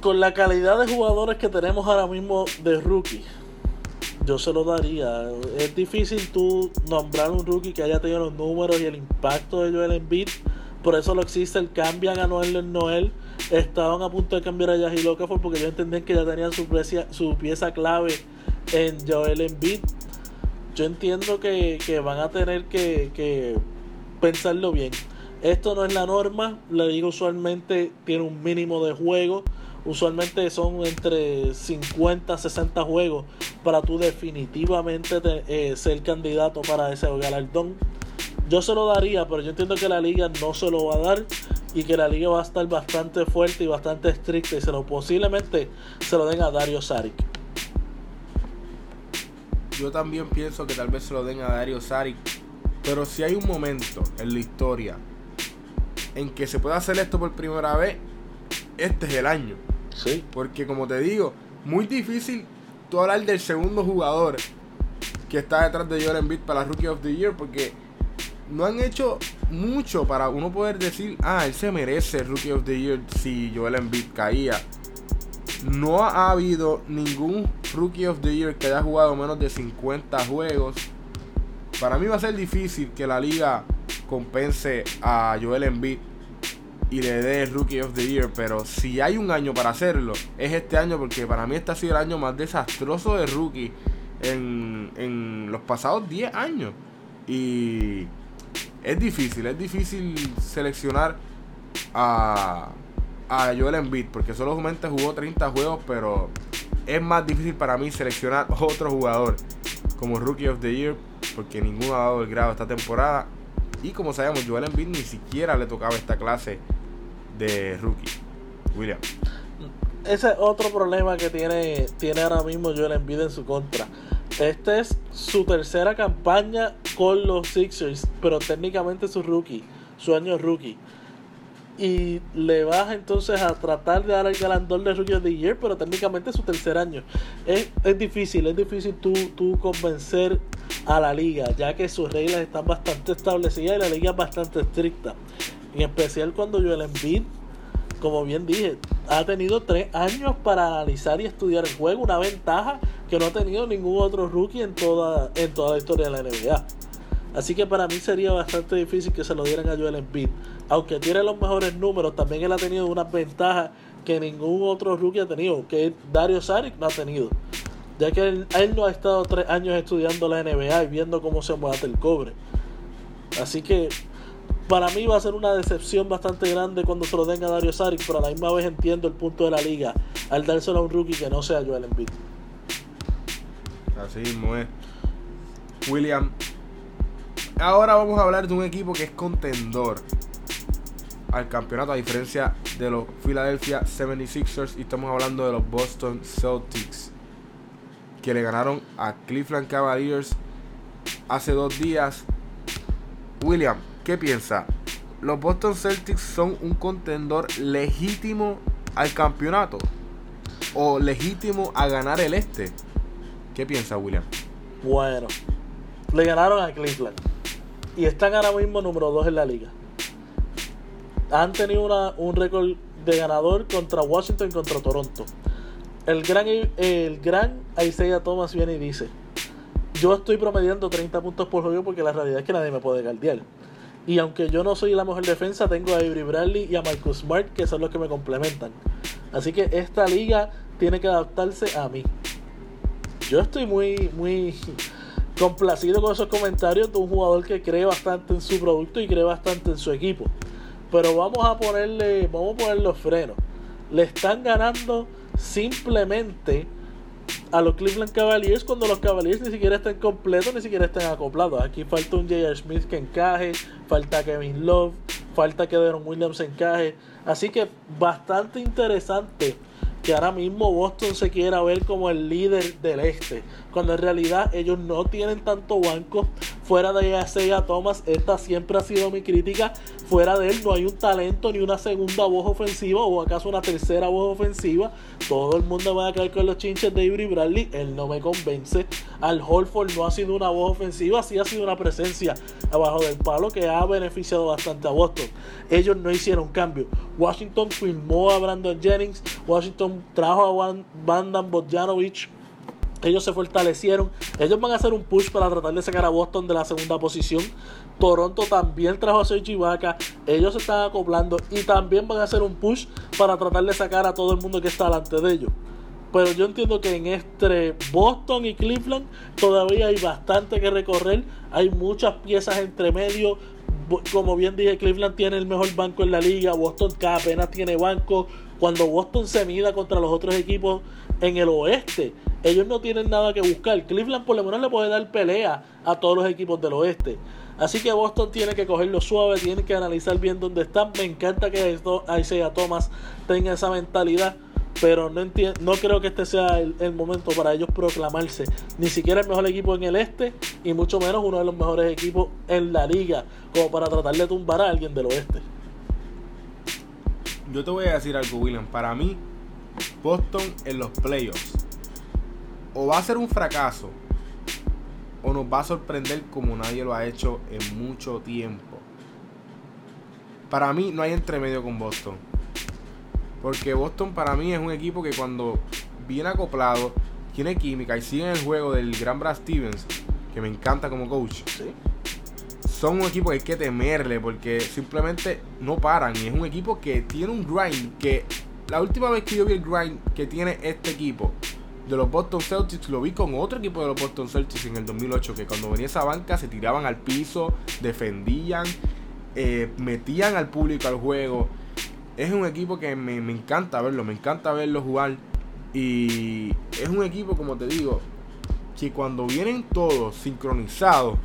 Con la calidad de jugadores que tenemos ahora mismo de rookie, yo se lo daría. Es difícil tú nombrar un rookie que haya tenido los números y el impacto de Joel Embiid. Por eso lo existe el cambian a Noel Noel. Estaban a punto de cambiar a Yahi Okafor porque yo entendí que ya tenían su pieza, clave en Joel Embiid. Yo entiendo que, que van a tener que, que pensarlo bien. Esto no es la norma. La liga usualmente tiene un mínimo de juego. Usualmente son entre 50 a 60 juegos para tú definitivamente te- eh, ser candidato para ese galardón. Yo se lo daría, pero yo entiendo que la liga no se lo va a dar y que la liga va a estar bastante fuerte y bastante estricta y se lo posiblemente se lo den a Dario Saric. Yo también pienso que tal vez se lo den a Dario Saric. Pero si hay un momento en la historia en que se puede hacer esto por primera vez, este es el año. Sí. Porque como te digo, muy difícil tú hablar del segundo jugador que está detrás de Joel Embiid para la Rookie of the Year porque no han hecho mucho para uno poder decir, ah, él se merece Rookie of the Year si Joel Embiid caía. No ha habido ningún Rookie of the Year que haya jugado menos de 50 juegos. Para mí va a ser difícil que la liga compense a Joel Embiid y le dé el Rookie of the Year. Pero si hay un año para hacerlo, es este año porque para mí este ha sido el año más desastroso de rookie en, en los pasados 10 años. Y es difícil, es difícil seleccionar a, a Joel Embiid porque solamente jugó 30 juegos, pero es más difícil para mí seleccionar otro jugador como Rookie of the Year porque ninguno ha dado el grado esta temporada. Y como sabemos, Joel Embiid ni siquiera le tocaba esta clase de rookie. William. Ese es otro problema que tiene, tiene ahora mismo Joel Embiid en su contra. Esta es su tercera campaña con los Sixers, pero técnicamente su rookie, su año rookie. Y le vas entonces a tratar de dar el galardón de Rookie of the Year, pero técnicamente es su tercer año. Es, es difícil, es difícil tú, tú convencer a la liga, ya que sus reglas están bastante establecidas y la liga es bastante estricta. En especial cuando Joel Embiid como bien dije, ha tenido tres años para analizar y estudiar el juego, una ventaja que no ha tenido ningún otro rookie en toda, en toda la historia de la NBA. Así que para mí sería bastante difícil que se lo dieran a Joel Embiid. Aunque tiene los mejores números, también él ha tenido unas ventajas que ningún otro rookie ha tenido, que Dario Saric no ha tenido. Ya que él, no ha estado tres años estudiando la NBA y viendo cómo se mueve el cobre. Así que para mí va a ser una decepción bastante grande cuando se lo den a Dario Saric, pero a la misma vez entiendo el punto de la liga al dárselo a un rookie que no sea Joel Embiid. Así mismo es. William. Ahora vamos a hablar de un equipo que es contendor al campeonato, a diferencia de los Philadelphia 76ers. Y estamos hablando de los Boston Celtics, que le ganaron a Cleveland Cavaliers hace dos días. William, ¿qué piensa? ¿Los Boston Celtics son un contendor legítimo al campeonato? ¿O legítimo a ganar el este? ¿Qué piensa William? Bueno, le ganaron a Cleveland. y están ahora mismo número 2 en la liga. Han tenido una, un récord de ganador contra Washington y contra Toronto. El gran, el gran Isaiah Thomas viene y dice, yo estoy promediando 30 puntos por juego porque la realidad es que nadie me puede guardiar. Y aunque yo no soy la mejor defensa, tengo a Avery Bradley y a Marcus Smart que son los que me complementan. Así que esta liga tiene que adaptarse a mí. Yo estoy muy, muy complacido con esos comentarios de un jugador que cree bastante en su producto y cree bastante en su equipo. Pero vamos a ponerle, vamos a poner los frenos. Le están ganando simplemente a los Cleveland Cavaliers cuando los Cavaliers ni siquiera están completos, ni siquiera están acoplados. Aquí falta un J.R. Smith que encaje, falta Kevin Love, falta que Deron Williams encaje. Así que bastante interesante que ahora mismo Boston se quiera ver como el líder del este, cuando en realidad ellos no tienen tanto banco. Fuera de Isaiah Thomas, esta siempre ha sido mi crítica. Fuera de él no hay un talento ni una segunda voz ofensiva o acaso una tercera voz ofensiva. Todo el mundo va a caer con los chinches de Avery Bradley. Él no me convence. Al Holford no ha sido una voz ofensiva, sí ha sido una presencia abajo del palo que ha beneficiado bastante a Boston. Ellos no hicieron cambio. Washington firmó a Brandon Jennings. Washington trajo a Bandan Bojanovic ellos se fortalecieron. Ellos van a hacer un push para tratar de sacar a Boston de la segunda posición. Toronto también trajo a Sergi. Ellos se están acoplando y también van a hacer un push para tratar de sacar a todo el mundo que está delante de ellos. Pero yo entiendo que en este Boston y Cleveland todavía hay bastante que recorrer. Hay muchas piezas entre medio. Como bien dije, Cleveland tiene el mejor banco en la liga. Boston apenas tiene banco. Cuando Boston se mida contra los otros equipos en el oeste, ellos no tienen nada que buscar. Cleveland por lo menos le puede dar pelea a todos los equipos del oeste. Así que Boston tiene que cogerlo suave, tiene que analizar bien dónde están. Me encanta que Isaiah Thomas tenga esa mentalidad, pero no, no creo que este sea el, el, momento para ellos proclamarse. Ni siquiera el mejor equipo en el este y mucho menos uno de los mejores equipos en la liga, como para tratar de tumbar a alguien del oeste. Yo te voy a decir algo, William. Para mí, Boston en los playoffs o va a ser un fracaso o nos va a sorprender como nadie lo ha hecho en mucho tiempo. Para mí no hay entremedio con Boston. Porque Boston para mí es un equipo que cuando viene acoplado, tiene química y sigue en el juego del gran Brad Stevens, que me encanta como coach. Son un equipo que hay que temerle porque simplemente no paran. Y es un equipo que tiene un grind que la última vez que yo vi el grind que tiene este equipo de los Boston Celtics lo vi con otro equipo de los Boston Celtics en el 2008 que cuando venía esa banca se tiraban al piso, defendían, eh, metían al público al juego. Es un equipo que me, me encanta verlo, me encanta verlo jugar. Y es un equipo, como te digo, que cuando vienen todos sincronizados,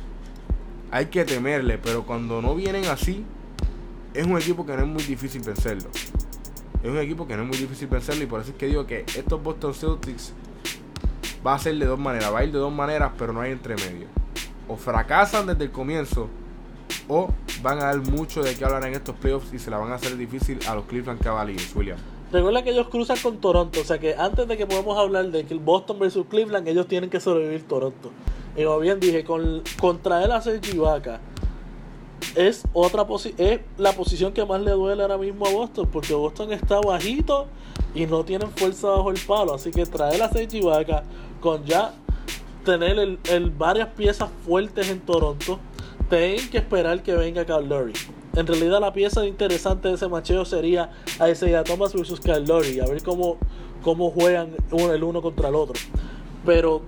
hay que temerle. Pero cuando no vienen así, es un equipo que no es muy difícil vencerlo. Es un equipo que no es muy difícil vencerlo. Y por eso es que digo que estos Boston Celtics va a ser de dos maneras, va a ir de dos maneras, pero no hay entre medio. O fracasan desde el comienzo, o van a dar mucho de qué hablar en estos playoffs y se la van a hacer difícil a los Cleveland Cavaliers, William. Recuerda que ellos cruzan con Toronto, o sea que antes de que podamos hablar de que Boston versus Cleveland, ellos tienen que sobrevivir Toronto. Y como bien dije, con, contra él a Sergi Ibaka es otra es la posición que más le duele ahora mismo a Boston, porque Boston está bajito y no tienen fuerza bajo el palo, así que traer a Sergi Ibaka con ya tener el, varias piezas fuertes en Toronto, tienen que esperar que venga Kyle Lowry. En realidad la pieza interesante de ese macheo sería a Isaiah Thomas versus Kyle Lowry, a ver cómo, cómo juegan el uno contra el otro. Pero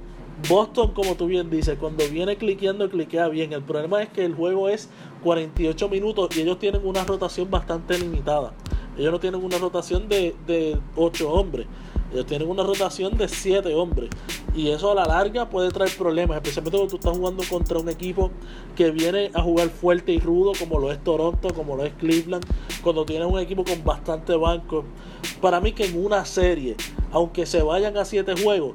Boston, como tú bien dices, cuando viene cliqueando, cliquea bien. El problema es que el juego es 48 minutos y ellos tienen una rotación bastante limitada. Ellos no tienen una rotación de, de 8 hombres. Ellos tienen una rotación de 7 hombres. Y eso a la larga puede traer problemas, especialmente cuando tú estás jugando contra un equipo que viene a jugar fuerte y rudo, como lo es Toronto, como lo es Cleveland. Cuando tienes un equipo con bastante banco. Para mí que en una serie, aunque se vayan a 7 juegos,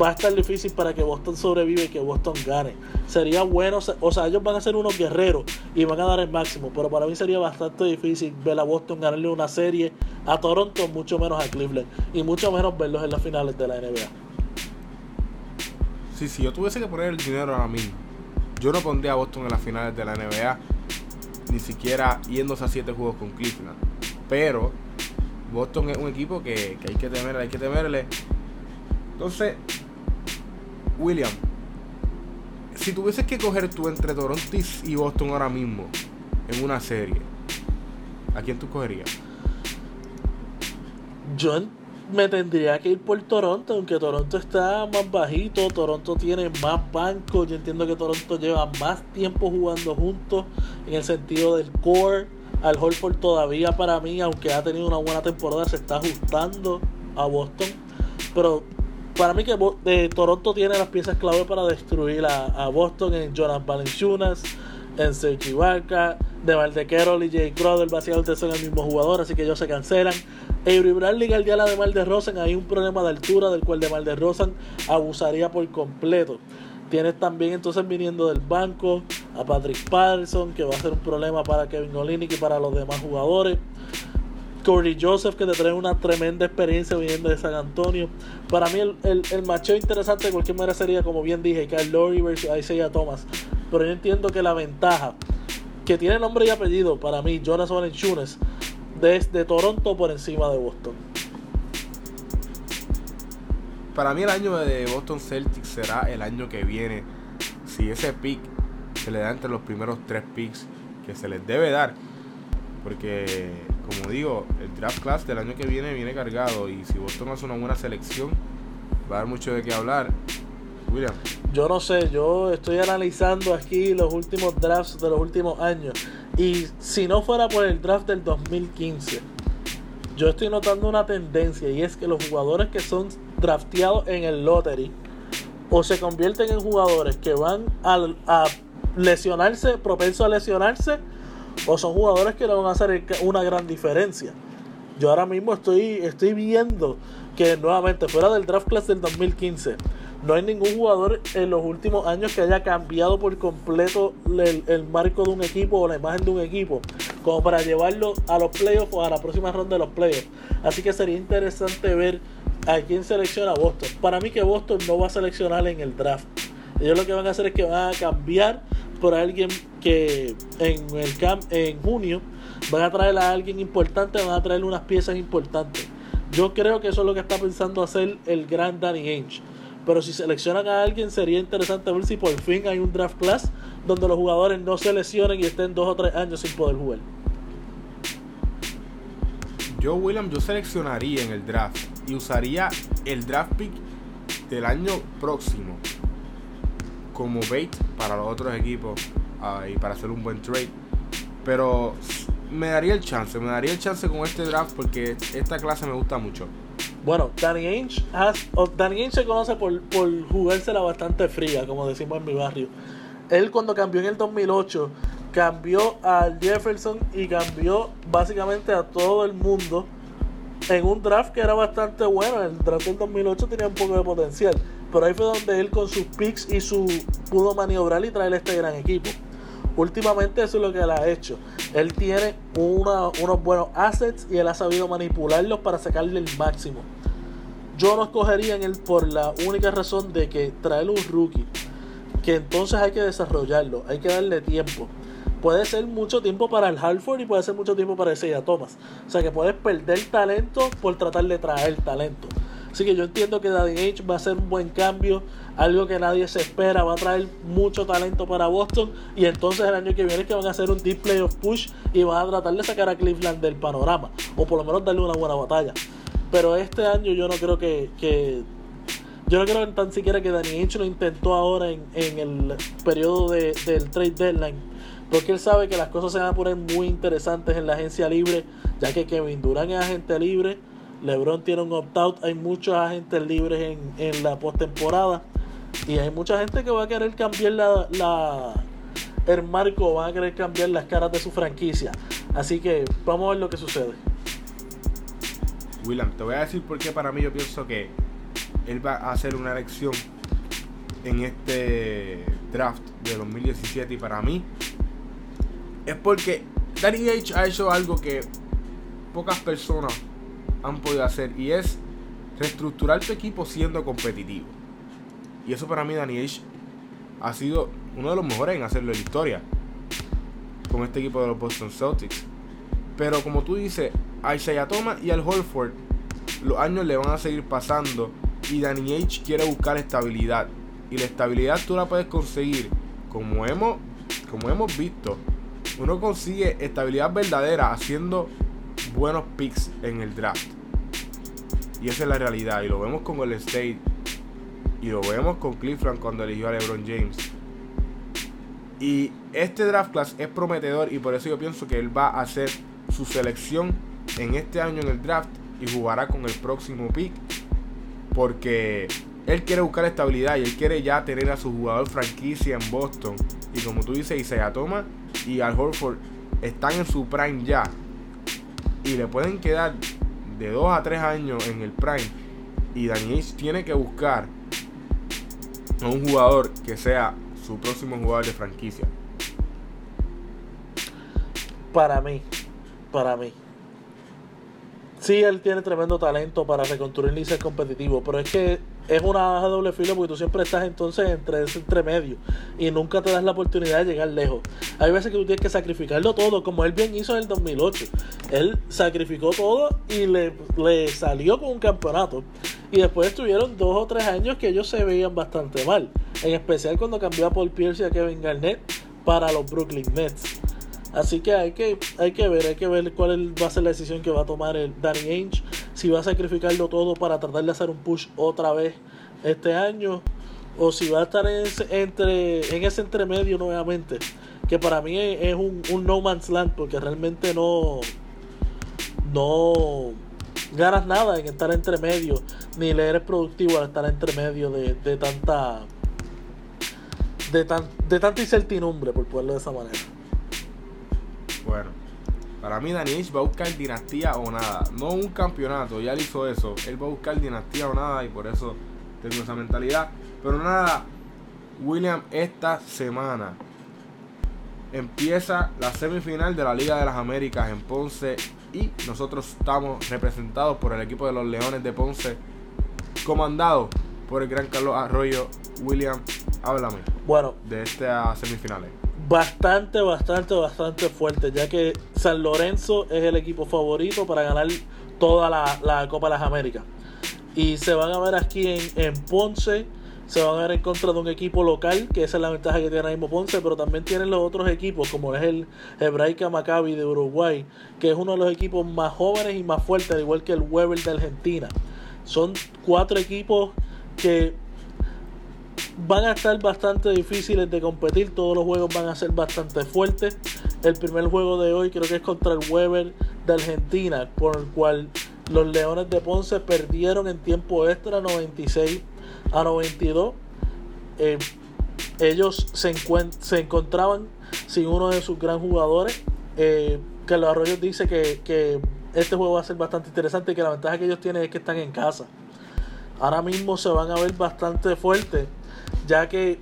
va a estar difícil para que Boston sobreviva y que Boston gane. Sería bueno, o sea, ellos van a ser unos guerreros y van a dar el máximo, pero para mí sería bastante difícil ver a Boston ganarle una serie a Toronto, mucho menos a Cleveland y mucho menos verlos en las finales de la NBA. Sí, si yo tuviese que poner el dinero ahora mismo Yo no pondría a Boston en las finales de la NBA, ni siquiera yéndose a siete juegos con Cleveland. Pero Boston es un equipo que, que hay que temerle, hay que temerle. Entonces, William, si tuvieses que coger tú entre Toronto y Boston ahora mismo en una serie, ¿a quién tú cogerías? Yo me tendría que ir por Toronto, aunque Toronto está más bajito, Toronto tiene más banco, yo entiendo que Toronto lleva más tiempo jugando juntos en el sentido del core. Al Holford todavía para mí, aunque ha tenido una buena temporada, se está ajustando a Boston. Pero para mí que de Toronto tiene las piezas clave para destruir a, Boston en Jonas Valenciunas, en Sergi Barca, de Valdequero y Jay Crowder básicamente son el mismo jugador, así que ellos se cancelan. Avery Bradley y la de Mal de Rosen, hay un problema de altura del cual de Mal de Rosen abusaría por completo. Tienes también entonces viniendo del banco a Patrick Patterson, que va a ser un problema para Kevin Olinick y para los demás jugadores. Corey Joseph, que te trae una tremenda experiencia viniendo de San Antonio. Para mí, el, el, el macho interesante de cualquier manera sería, como bien dije, Kyle Lowry versus Isaiah Thomas. Pero yo entiendo que la ventaja que tiene nombre y apellido para mí, Jonas Valanciunas, desde Toronto por encima de Boston. Para mí el año de Boston Celtics será el año que viene. Si ese pick se le da entre los primeros tres picks que se les debe dar. Porque, como digo, el draft class del año que viene viene cargado. Y si Boston hace una buena selección, va a dar mucho de qué hablar. William. Yo no sé, yo estoy analizando aquí los últimos drafts de los últimos años. Y si no fuera por el draft del 2015, yo estoy notando una tendencia y es que los jugadores que son drafteados en el lottery o se convierten en jugadores que van a, a lesionarse, propensos a lesionarse, o son jugadores que le van a hacer una gran diferencia. Yo ahora mismo estoy, estoy viendo que nuevamente fuera del draft class del 2015 no hay ningún jugador en los últimos años que haya cambiado por completo el, marco de un equipo o la imagen de un equipo como para llevarlo a los playoffs o a la próxima ronda de los playoffs. Así que sería interesante ver a quién selecciona Boston. Para mí que Boston no va a seleccionar en el draft. Ellos lo que van a hacer es que van a cambiar por alguien que en el camp en junio van a traer a alguien importante, van a traer unas piezas importantes. Yo creo que eso es lo que está pensando hacer el gran Danny Ainge pero si seleccionan a alguien, sería interesante ver si por fin hay un draft class donde los jugadores no se lesionen y estén dos o tres años sin poder jugar. Yo, William, yo seleccionaría en el draft y usaría el draft pick del año próximo como bait para los otros equipos ah, y para hacer un buen trade. Pero me daría el chance, me daría el chance con este draft porque esta clase me gusta mucho. Bueno, Danny Ainge, Danny Ainge se conoce por, por jugársela bastante fría, como decimos en mi barrio. Él cuando cambió en el 2008, cambió a Jefferson y cambió básicamente a todo el mundo en un draft que era bastante bueno. El draft del 2008 tenía un poco de potencial. Pero ahí fue donde él con sus picks y su pudo maniobrar y traer este gran equipo. Últimamente eso es lo que él ha hecho. Él tiene unos buenos assets y él ha sabido manipularlos para sacarle el máximo. Yo no escogería en él por la única razón de que traer un rookie, que entonces hay que desarrollarlo, hay que darle tiempo. Puede ser mucho tiempo para el Halford y puede ser mucho tiempo para ese Thomas. O sea que puedes perder talento por tratar de traer talento. Así que yo entiendo que Daddy H va a ser un buen cambio, algo que nadie se espera, va a traer mucho talento para Boston y entonces el año que viene que van a hacer un deep playoff push y van a tratar de sacar a Cleveland del panorama o por lo menos darle una buena batalla. Pero este año yo no creo que, yo no creo tan siquiera que Danny H lo intentó ahora en, el periodo del trade deadline. Porque él sabe que las cosas se van a poner muy interesantes en la agencia libre, ya que Kevin Durant es agente libre, LeBron tiene un opt-out. Hay muchos agentes libres en, en la postemporada. Y hay mucha gente que va a querer cambiar la, la, el marco, va a querer cambiar las caras de su franquicia. Así que vamos a ver lo que sucede. William, te voy a decir por qué para mí yo pienso que él va a hacer una elección en este draft de 2017 y para mí es porque Danny H ha hecho algo que pocas personas han podido hacer y es reestructurar tu equipo siendo competitivo. Y eso para mí, Dani ha sido uno de los mejores en hacerlo en la historia con este equipo de los Boston Celtics. Pero como tú dices, a Isaiah Thomas y al Holford los años le van a seguir pasando y Danny H quiere buscar estabilidad. Y la estabilidad tú la puedes conseguir como hemos, como hemos visto. Uno consigue estabilidad verdadera haciendo buenos picks en el draft. Y esa es la realidad. Y lo vemos con el State. Y lo vemos con Cleveland cuando eligió a LeBron James. Y este draft class es prometedor y por eso yo pienso que él va a hacer su selección en este año en el draft y jugará con el próximo pick. Porque él quiere buscar estabilidad y él quiere ya tener a su jugador franquicia en Boston. Y como tú dices, Isaiah Thomas y Al Horford están en su prime ya. Y le pueden quedar de 2 a 3 años en el prime. Y Danny tiene que buscar a un jugador que sea su próximo jugador de franquicia. Para mí, para mí. Sí, él tiene tremendo talento para reconstruir y ser competitivo, pero es que es una doble filo porque tú siempre estás entonces entre ese entremedio y nunca te das la oportunidad de llegar lejos. Hay veces que tú tienes que sacrificarlo todo, como él bien hizo en el 2008. Él sacrificó todo y le, le salió con un campeonato. Y después estuvieron dos o tres años que ellos se veían bastante mal. En especial cuando cambió a Paul Pierce y a Kevin Garnett para los Brooklyn Nets. Así que hay que, hay que ver, hay que ver cuál va a ser la decisión que va a tomar el Danny Ainge. Si va a sacrificarlo todo para tratar de hacer un push otra vez este año. O si va a estar en ese, entre, en ese entremedio nuevamente. Que para mí es, un, no man's land. Porque realmente no. No ganas nada en estar entre medio. Ni le eres productivo al estar entre medio de, de tanta. De, tan, de tanta incertidumbre, por ponerlo de esa manera. Bueno, para mí Daniel va a buscar dinastía o nada. No un campeonato, ya le hizo eso. Él va a buscar dinastía o nada y por eso tengo esa mentalidad. Pero nada, William, esta semana empieza la semifinal de la Liga de las Américas en Ponce y nosotros estamos representados por el equipo de los Leones de Ponce, comandado por el gran Carlos Arroyo. William, háblame. Bueno, de estas semifinales bastante, bastante, bastante fuerte, ya que San Lorenzo es el equipo favorito para ganar toda la, Copa de las Américas. Y se van a ver aquí en, en, Ponce, se van a ver en contra de un equipo local, que esa es la ventaja que tiene ahora mismo Ponce, pero también tienen los otros equipos, como es el Hebraica Maccabi de Uruguay, que es uno de los equipos más jóvenes y más fuertes, al igual que el Weber de Argentina. Son cuatro equipos que van a estar bastante difíciles de competir. Todos los juegos van a ser bastante fuertes. El primer juego de hoy creo que es contra el Weber de Argentina, por el cual los Leones de Ponce perdieron en tiempo extra 96 a 92. Eh, ellos se, se, encontraban sin uno de sus gran jugadores. Eh, los Arroyos dice que, que este juego va a ser bastante interesante y que la ventaja que ellos tienen es que están en casa. Ahora mismo se van a ver bastante fuertes ya que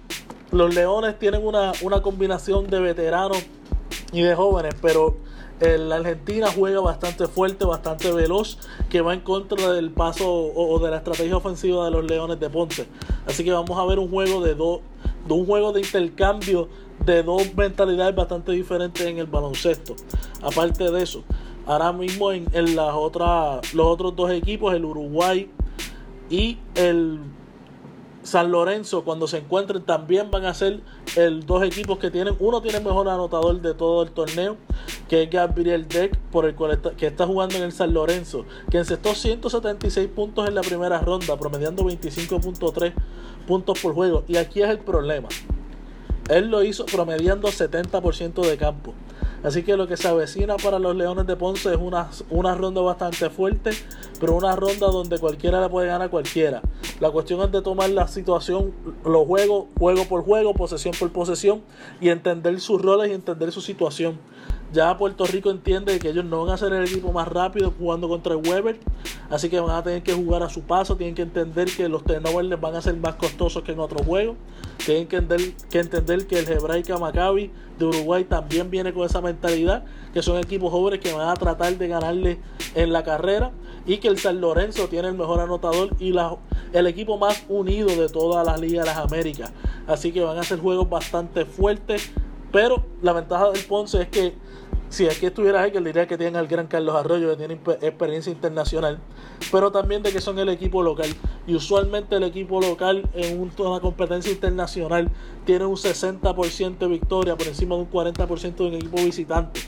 los Leones tienen una, combinación de veteranos y de jóvenes, pero la Argentina juega bastante fuerte, bastante veloz, que va en contra del paso o, de la estrategia ofensiva de los Leones de Ponce. Así que vamos a ver un juego de dos, un juego de intercambio de dos mentalidades bastante diferentes en el baloncesto. Aparte de eso, ahora mismo en, en las otras, los otros dos equipos, el Uruguay y el San Lorenzo, cuando se encuentren, también van a ser el dos equipos que tienen. Uno tiene el mejor anotador de todo el torneo, que es Gabriel Deck, por el cual está, que está jugando en el San Lorenzo, que encestó 176 puntos en la primera ronda, promediando 25.3 puntos por juego. Y aquí es el problema. Él lo hizo promediando 70% de campo. Así que lo que se avecina para los Leones de Ponce es una, una ronda bastante fuerte, pero una ronda donde cualquiera le puede ganar a cualquiera. La cuestión es de tomar la situación, los juegos, juego por juego, posesión por posesión, y entender sus roles y entender su situación. Ya Puerto Rico entiende que ellos no van a ser el equipo más rápido jugando contra el Weber, así que van a tener que jugar a su paso, tienen que entender que los turnovers van a ser más costosos que en otros juegos, tienen que entender que, el Hebraica Maccabi de Uruguay también viene con esa mentalidad, que son equipos jóvenes que van a tratar de ganarle en la carrera y que el San Lorenzo tiene el mejor anotador y el equipo más unido de todas las ligas de las Américas. Así que van a ser juegos bastante fuertes. Pero la ventaja del Ponce es que si aquí estuviera Hekel diría que tienen al gran Carlos Arroyo, que tiene experiencia internacional, pero también de que son el equipo local. Y usualmente el equipo local en una competencia internacional tiene un 60% de victoria por encima de un 40% de un equipo visitante.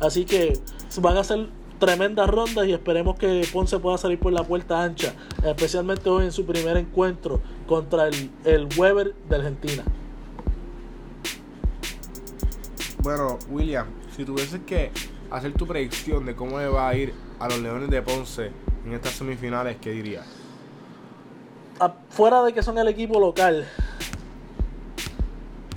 Así que van a ser tremendas rondas y esperemos que Ponce pueda salir por la puerta ancha, especialmente hoy en su primer encuentro contra el, el Weber de Argentina. Bueno, William, si tuvieses que hacer tu predicción de cómo le va a ir a los Leones de Ponce en estas semifinales, ¿qué dirías? Fuera de que son el equipo local,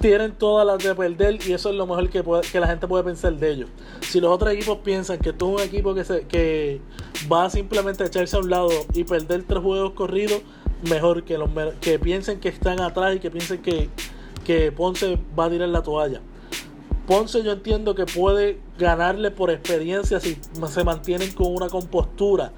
tienen todas las de perder y eso es lo mejor que, la gente puede pensar de ellos. Si los otros equipos piensan que tú es un equipo que, se, que va a simplemente echarse a un lado y perder tres juegos corridos, mejor que, los, que piensen que están atrás y que piensen que Ponce va a tirar la toalla. Ponce yo entiendo que puede ganarle por experiencia si se mantienen con una compostura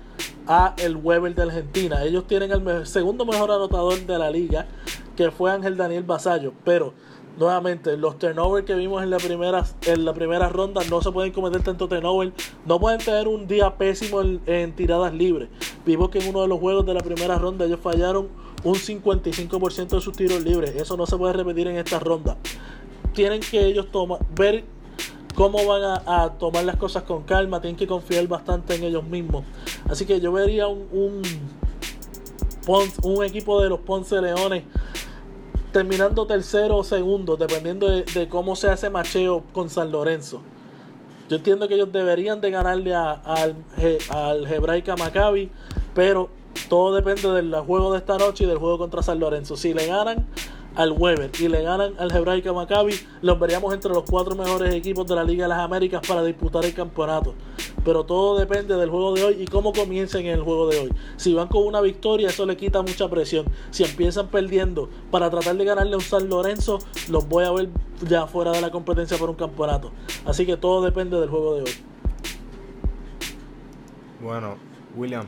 a el Weber de Argentina. Ellos tienen el segundo mejor anotador de la liga, que fue Ángel Daniel Basallo, pero nuevamente los turnovers que vimos en la primera en la primera ronda no se pueden cometer tanto turnover, no pueden tener un día pésimo en, en tiradas libres. Vimos que en uno de los juegos de la primera ronda ellos fallaron un 55% de sus tiros libres. Eso no se puede repetir en esta ronda tienen que ellos tomar, ver cómo van a, tomar las cosas con calma, tienen que confiar bastante en ellos mismos. Así que yo vería un, un, un equipo de los Ponce Leones terminando tercero o segundo, dependiendo de, cómo se hace macheo con San Lorenzo. Yo entiendo que ellos deberían de ganarle al, al Hebraica Maccabi, pero todo depende del juego de esta noche y del juego contra San Lorenzo. Si le ganan, al Weber y le ganan al Hebraica Maccabi, los veríamos entre los cuatro mejores equipos de la Liga de las Américas para disputar el campeonato. Pero todo depende del juego de hoy y cómo comiencen en el juego de hoy. Si van con una victoria, eso le quita mucha presión. Si empiezan perdiendo para tratar de ganarle a un San Lorenzo, los voy a ver ya fuera de la competencia por un campeonato. Así que todo depende del juego de hoy. Bueno, William,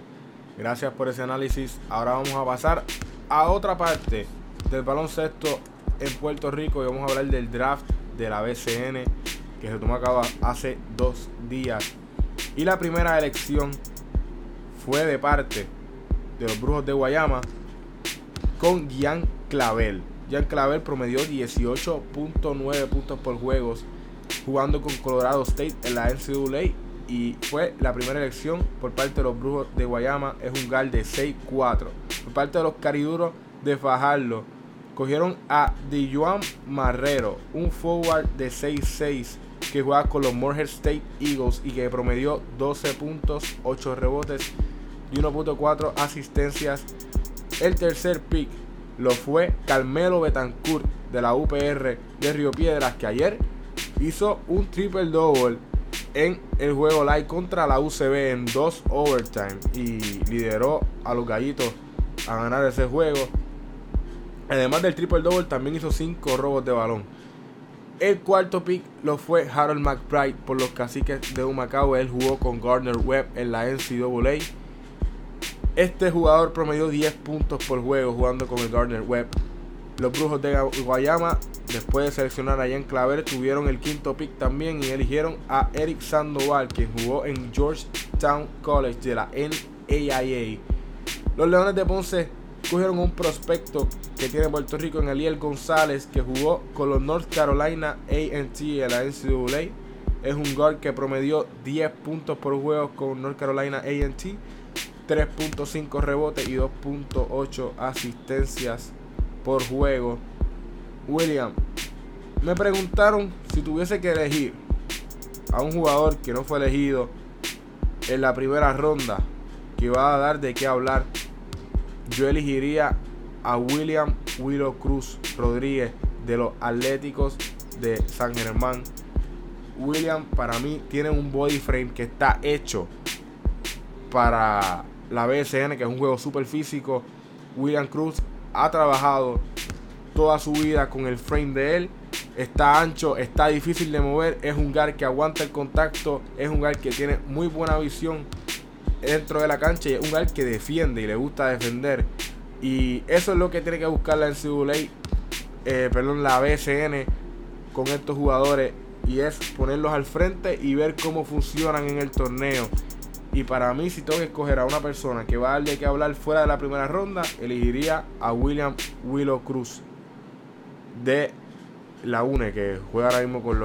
gracias por ese análisis. Ahora vamos a pasar a otra parte del baloncesto en Puerto Rico y vamos a hablar del draft de la BCN que se tomó a cabo hace dos días. Y la primera elección fue de parte de los Brujos de Guayama con Gian Clavel. Gian Clavel promedió 18.9 puntos por juegos jugando con Colorado State en la NCAA y fue la primera elección por parte de los Brujos de Guayama. Es un gal de 6-4. Por parte de los Cariduros de Fajardo Cogieron a Dijuan Marrero, un forward de 6'6 que juega con los Morehead State Eagles y que promedió 12 puntos, 8 rebotes y 1.4 asistencias. El tercer pick lo fue Carmelo Betancourt de la UPR de Río Piedras que ayer hizo un triple double en el juego live contra la UCB en dos overtime y lideró a los gallitos a ganar ese juego. Además del triple double, también hizo 5 robos de balón. El cuarto pick lo fue Harold McBride por los caciques de Humacao. Él jugó con Gardner Webb en la NCAA. Este jugador promedió 10 puntos por juego jugando con el Gardner Webb. Los Brujos de Guayama, después de seleccionar a Ian Claver, tuvieron el quinto pick también y eligieron a Eric Sandoval, quien jugó en Georgetown College de la NAIA. Los Leones de Ponce cogieron un prospecto que tiene Puerto Rico en Eliel González, que jugó con los North Carolina AT en la NCAA. Es un guard que promedió 10 puntos por juego con North Carolina AT, 3.5 rebotes y 2.8 asistencias por juego. William, me preguntaron si tuviese que elegir a un jugador que no fue elegido en la primera ronda, que va a dar de qué hablar yo elegiría a William Willow Cruz Rodríguez de los Atléticos de San Germán. William para mí tiene un body frame que está hecho para la BSN, que es un juego súper físico. William Cruz ha trabajado toda su vida con el frame de él. Está ancho, está difícil de mover. Es un guard que aguanta el contacto. Es un guard que tiene muy buena visión dentro de la cancha y es un guard que defiende y le gusta defender. Y eso es lo que tiene que buscar la NCAA eh, perdón, la BSN con estos jugadores y es ponerlos al frente y ver cómo funcionan en el torneo. Y para mí, si tengo que escoger a una persona que va a darle que hablar fuera de la primera ronda, elegiría a William Willow Cruz de la UNE, que juega ahora mismo con,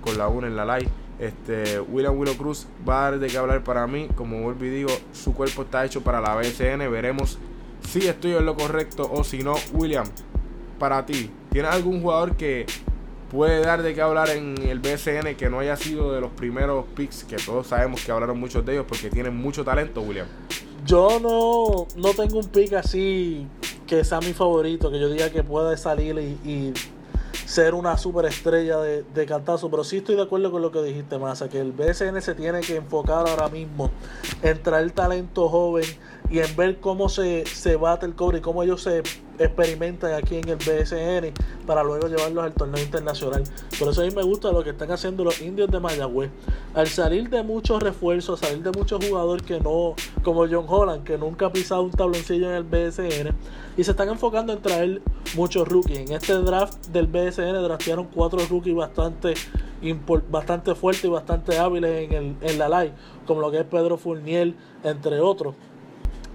con la UNE en la live. Este, William Willow Cruz va a dar de qué hablar para mí. Como vuelvo y digo, su cuerpo está hecho para la BSN. Veremos si estoy en lo correcto o si no. William, para ti, ¿tienes algún jugador que puede dar de qué hablar en el BSN que no haya sido de los primeros picks, que todos sabemos que hablaron muchos de ellos porque tienen mucho talento, William. Yo no, no tengo un pick así que sea mi favorito, que yo diga que puede salir y, ser una superestrella de, de cantazo, pero sí estoy de acuerdo con lo que dijiste, Massa, que el BSN se tiene que enfocar ahora mismo en traer talento joven y en ver cómo se, se bate el cobre y cómo ellos se experimentan aquí en el BSN para luego llevarlos al torneo internacional. Por eso a mí me gusta lo que están haciendo los indios de Mayagüez. Al salir de muchos refuerzos, salir de muchos jugadores que no, como John Holland, que nunca ha pisado un tabloncillo en el BSN, y se están enfocando en traer muchos rookies. En este draft del BSN draftearon cuatro rookies bastante bastante fuertes y bastante hábiles en, el, en la live, como lo que es Pedro Fournier, entre otros.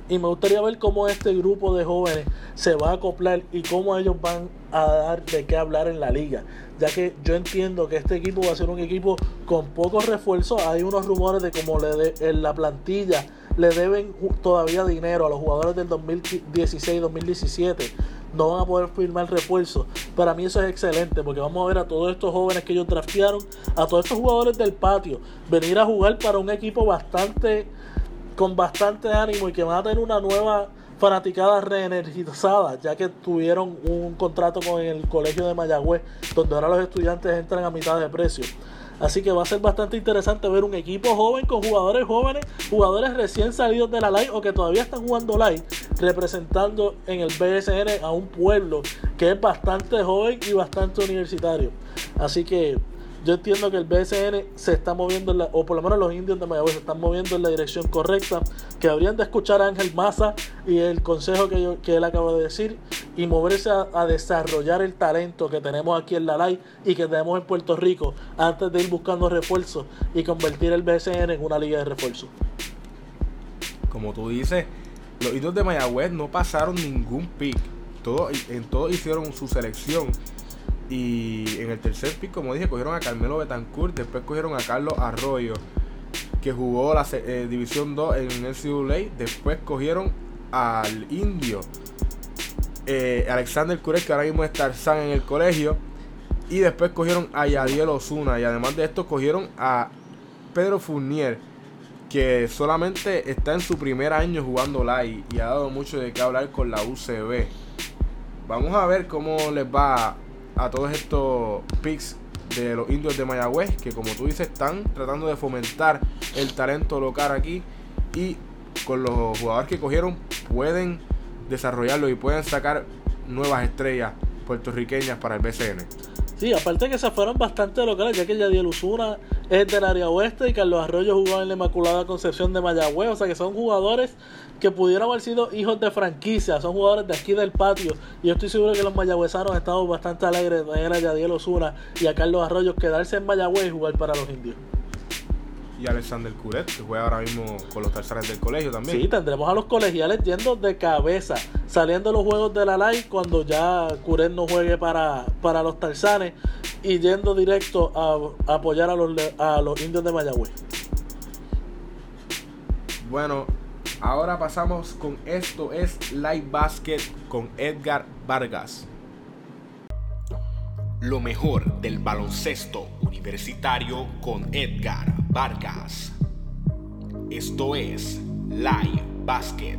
Y me gustaría ver cómo este grupo de jóvenes se va a acoplar y cómo ellos van a dar de qué hablar en la liga. Ya que yo entiendo que este equipo va a ser un equipo con pocos refuerzos. Hay unos rumores de cómo le en la plantilla le deben todavía dinero a los jugadores del 2016-2017. No van a poder firmar refuerzos. Para mí eso es excelente porque vamos a ver a todos estos jóvenes que ellos draftearon, a todos estos jugadores del patio, venir a jugar para un equipo bastante con bastante ánimo y que van a tener una nueva fanaticada reenergizada, ya que tuvieron un contrato con el colegio de Mayagüez, donde ahora los estudiantes entran a mitad de precio. Así que va a ser bastante interesante ver un equipo joven con jugadores jóvenes, jugadores recién salidos de la live o que todavía están jugando live, representando en el BSN a un pueblo que es bastante joven y bastante universitario. Así que yo entiendo que el BSN se está moviendo, o por lo menos los indios de Mayagüez se están moviendo en la dirección correcta, que habrían de escuchar a Ángel Maza y el consejo que, él acaba de decir y moverse a, desarrollar el talento que tenemos aquí en la LAI y que tenemos en Puerto Rico antes de ir buscando refuerzos y convertir el BSN en una liga de refuerzos. Como tú dices, los indios de Mayagüez no pasaron ningún pick. En todo hicieron su selección y en el tercer pick, como dije, cogieron a Carmelo Betancourt, después cogieron a Carlos Arroyo, que jugó la eh, División 2 en el NCAA, después cogieron al Indio, eh, Alexander Curez, que ahora mismo es Tarzán en el colegio, y después cogieron a Yadiel Osuna, y además de esto cogieron a Pedro Fournier, que solamente está en su primer año jugando live y ha dado mucho de qué hablar con la UCB. Vamos a ver cómo les va a todos estos picks de los indios de Mayagüez, que como tú dices, están tratando de fomentar el talento local aquí y con los jugadores que cogieron pueden desarrollarlo y pueden sacar nuevas estrellas puertorriqueñas para el BCN. Sí, aparte que se fueron bastante locales, ya que Yadiel Usuna es del área oeste y Carlos Arroyo jugó en la Inmaculada Concepción de Mayagüez, o sea que son jugadores que pudieron haber sido hijos de franquicia, son jugadores de aquí del patio. Y yo estoy seguro que los mayagüezanos han estado bastante alegres de ver a Yadiel Osuna y a Carlos Arroyo quedarse en Mayagüez y jugar para los indios. Y Alexander Curet, que juega ahora mismo con los terceros del colegio también. Sí, tendremos a los colegiales yendo de cabeza, saliendo los juegos de la live cuando ya Curet no juegue para, para los tarzanes y yendo directo a, apoyar a los, a los indios de Mayagüez. Bueno, Ahora pasamos con esto es Live Basket con Edgar Vargas. Lo mejor del baloncesto universitario con Edgar Vargas. Esto es Live Basket.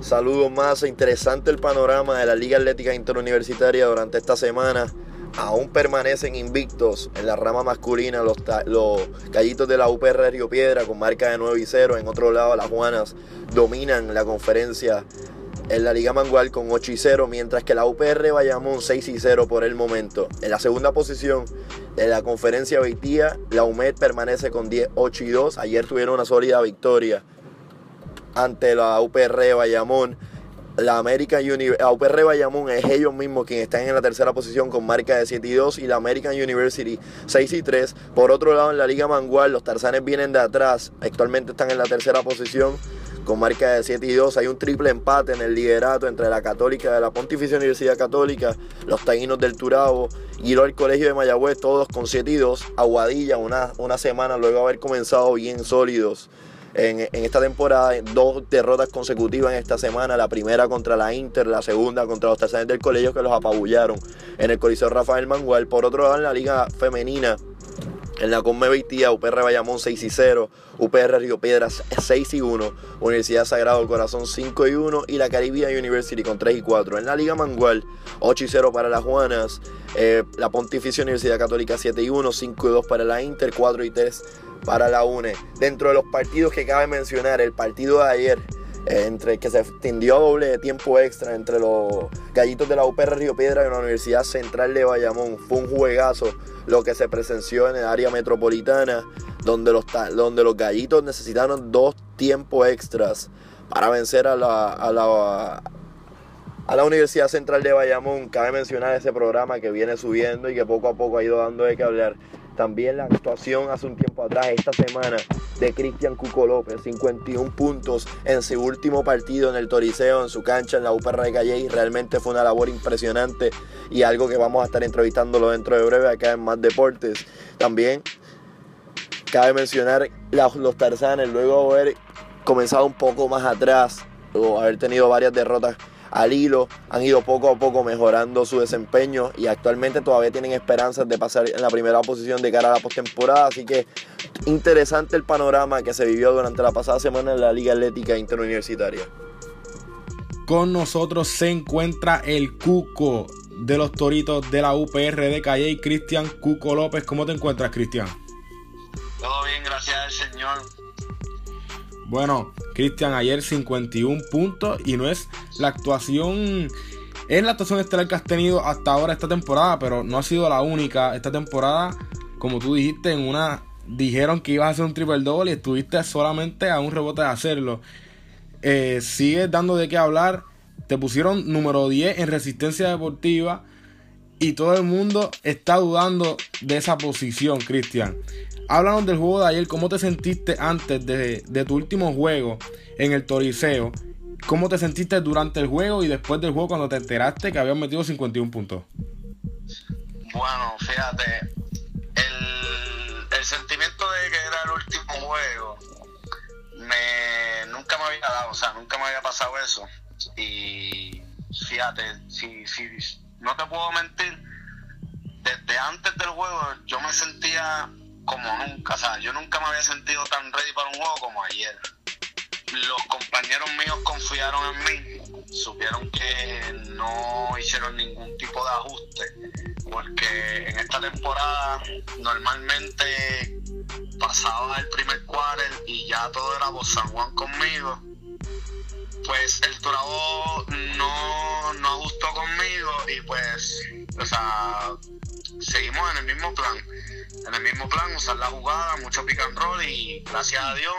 Saludos más, interesante el panorama de la Liga Atlética Interuniversitaria durante esta semana aún permanecen invictos en la rama masculina los, los gallitos de la UPR Río Piedra con marca de 9 y 0. En otro lado, las Juanas dominan la conferencia en la Liga Mangual con 8 y 0, mientras que la UPR Bayamón 6 y 0 por el momento. En la segunda posición de la conferencia Beitía, la UMED permanece con 10, 8 y 2. Ayer tuvieron una sólida victoria ante la UPR Bayamón. La American Uni la UPR Bayamón es ellos mismos quienes están en la tercera posición con marca de 7 y 2 y la American University 6 y 3. Por otro lado, en la Liga Mangual, los Tarzanes vienen de atrás. Actualmente están en la tercera posición con marca de 7 y 2. Hay un triple empate en el liderato entre la Católica de la Pontificia Universidad Católica, los Taínos del Turabo y el Colegio de Mayagüez, todos con 7 y 2. Aguadilla, una, una semana luego de haber comenzado bien sólidos en, esta temporada. Dos derrotas consecutivas en esta semana. La primera contra la Inter, la segunda contra los terceros del colegio que los apabullaron en el Coliseo Rafael Mangual. Por otro lado, en la Liga Femenina. En la Conme Beitía, UPR Bayamón 6 y 0, UPR Río Piedras 6 y 1, Universidad Sagrado Corazón 5 y 1 y la Caribbean University con 3 y 4. En la Liga Mangual 8 y 0 para las Juanas, eh, la Pontificia Universidad Católica 7 y 1, 5 y 2 para la Inter, 4 y 3 para la UNE. Dentro de los partidos que cabe mencionar, el partido de ayer, entre que se extendió doble de tiempo extra entre los gallitos de la UPR Río Piedra y la Universidad Central de Bayamón, fue un juegazo lo que se presenció en el área metropolitana, donde los, donde los gallitos necesitaron dos tiempos extras para vencer a la, a la, a la Universidad Central de Bayamón. Cabe mencionar ese programa que viene subiendo y que poco a poco ha ido dando de qué hablar. También la actuación hace un tiempo atrás, esta semana, de Cristian Cuco López, 51 puntos en su último partido en el Toriceo, en su cancha en la UPR de Calle. Realmente fue una labor impresionante y algo que vamos a estar entrevistándolo dentro de breve acá en Más Deportes. También cabe mencionar los Tarzanes, luego haber comenzado un poco más atrás o haber tenido varias derrotas al hilo, han ido poco a poco mejorando su desempeño y actualmente todavía tienen esperanzas de pasar en la primera posición de cara a la postemporada. Así que interesante el panorama que se vivió durante la pasada semana en la Liga Atlética Interuniversitaria. Con nosotros se encuentra el Cuco de los Toritos de la UPR de Calle, Cristian Cuco López. ¿Cómo te encuentras, Cristian? Todo bien, gracias al Señor. Bueno, Cristian, ayer 51 puntos y no es la actuación, es la actuación estelar que has tenido hasta ahora esta temporada, pero no ha sido la única. Esta temporada, como tú dijiste, en una dijeron que ibas a hacer un triple double y estuviste solamente a un rebote de hacerlo. Eh, sigues dando de qué hablar. Te pusieron número 10 en resistencia deportiva y todo el mundo está dudando de esa posición, Cristian. Háblanos del juego de ayer, cómo te sentiste antes de, tu último juego en el Toriceo. ¿Cómo te sentiste durante el juego y después del juego cuando te enteraste que habían metido 51 puntos? Bueno, fíjate, el, sentimiento de que era el último juego me, nunca me había dado, o sea, nunca me había pasado eso. Y fíjate, si, si no te puedo mentir, desde antes del juego yo me sentía como nunca. O sea, yo nunca me había sentido tan ready para un juego como ayer. Los compañeros míos confiaron en mí, supieron que no hicieron ningún tipo de ajuste, porque en esta temporada normalmente pasaba el primer quarter y ya todo era por San Juan conmigo. Pues el Turabo no, no ajustó conmigo y pues, o sea, seguimos en el mismo plan en el mismo plan, usar la jugada, mucho pick and roll y gracias a Dios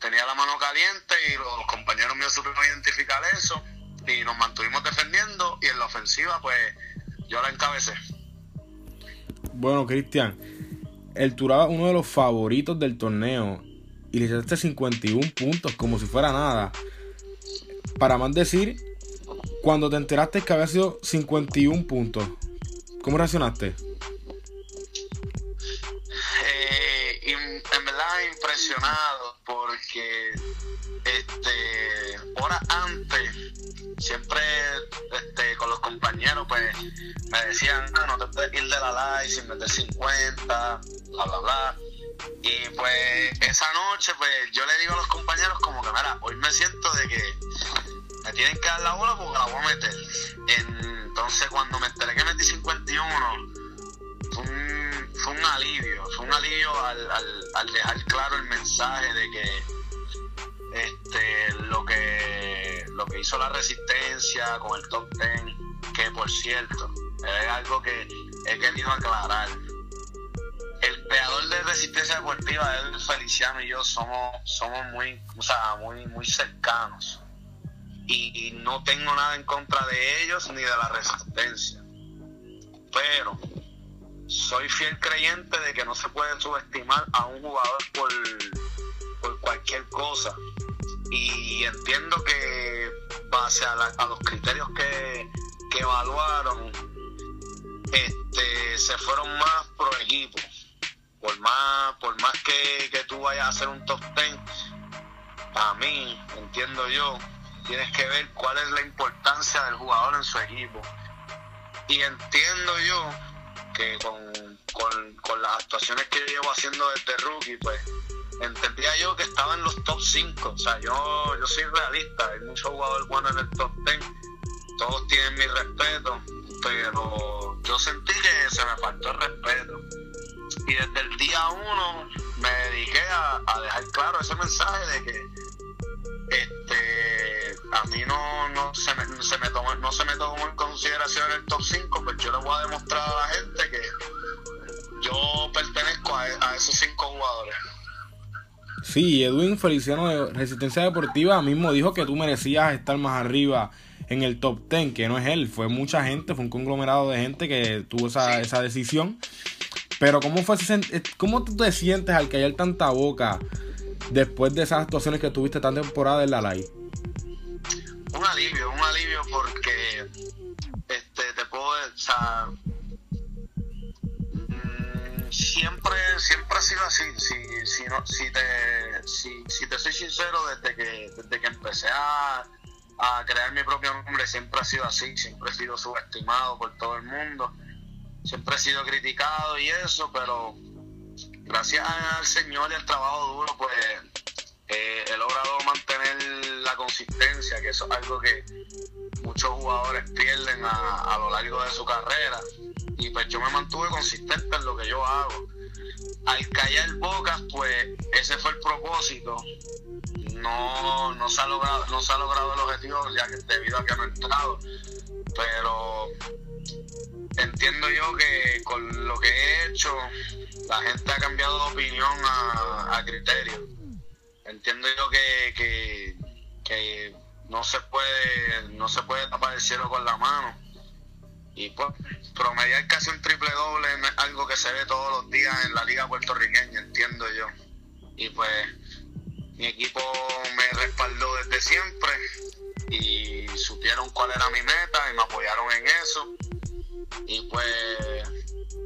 tenía la mano caliente y los compañeros míos supieron identificar eso y nos mantuvimos defendiendo y en la ofensiva pues yo la encabecé. Bueno, Cristian, el Turaba uno de los favoritos del torneo y le hiciste 51 puntos como si fuera nada. Para más decir, cuando te enteraste que había sido 51 puntos, ¿cómo reaccionaste? porque este horas antes siempre este, con los compañeros pues me decían no, no te puedes ir de la live sin meter 50 bla bla bla y pues esa noche pues yo le digo a los compañeros como que mira hoy me siento de que me tienen que dar la bola porque la voy a meter entonces cuando me enteré que metí 51 fue un fue un alivio, fue un alivio al, dejar claro el mensaje de que este lo que lo que hizo la resistencia con el top ten, que por cierto, es algo que he querido aclarar. El pegador de Resistencia Deportiva, él, Feliciano y yo somos, somos muy, o sea, muy, muy cercanos. Y, no tengo nada en contra de ellos ni de la resistencia. Pero soy fiel creyente de que no se puede subestimar a un jugador por, por cualquier cosa. Y entiendo que base a, la- a los criterios que, que evaluaron, este, se fueron más pro equipo. Por más, por más que, que tú vayas a hacer un top 10, a mí, entiendo yo, tienes que ver cuál es la importancia del jugador en su equipo. Y entiendo yo que con, con, con las actuaciones que yo llevo haciendo desde rookie, pues entendía yo que estaba en los top 5. O sea, yo, yo soy realista, hay muchos jugadores buenos en el top 10, todos tienen mi respeto, pero yo sentí que se me faltó el respeto. Y desde el día uno me dediqué a, a dejar claro ese mensaje de que este a mí no, no se me, se me tomó, no se me tomó en consideración el top 5, pues yo le voy a demostrar a la gente que yo pertenezco a, a esos cinco jugadores. Sí, Edwin Feliciano de Resistencia Deportiva mismo dijo que tú merecías estar más arriba en el top 10, que no es él, fue mucha gente, fue un conglomerado de gente que tuvo esa, esa decisión. Pero ¿cómo, fue eh, ¿cómo tú te sientes al callar tanta boca después de esas actuaciones que tuviste tan temporada en la live? Un alivio, un alivio porque este te puedo, o sea, mm, siempre, siempre ha sido así. Si, si no, si te, si, si te soy sincero, desde que, desde que empecé a, a crear mi propio nombre, siempre ha sido así, siempre he sido subestimado por todo el mundo, siempre he sido criticado y eso, pero gracias al Señor y al trabajo duro, pues eh, he logrado mantener la consistencia, que eso es algo que muchos jugadores pierden a, a lo largo de su carrera. Y pues yo me mantuve consistente en lo que yo hago. Al callar bocas, pues ese fue el propósito. No, no, se ha logrado, no se ha logrado el objetivo ya que debido a que no he entrado. Pero entiendo yo que con lo que he hecho, la gente ha cambiado de opinión a, a criterio entiendo yo que, que, que no se puede no se puede tapar el cielo con la mano. Y pues promediar casi un triple doble es algo que se ve todos los días en la liga puertorriqueña entiendo yo. Y pues mi equipo me respaldó desde siempre y supieron cuál era mi meta y me apoyaron en eso. Y pues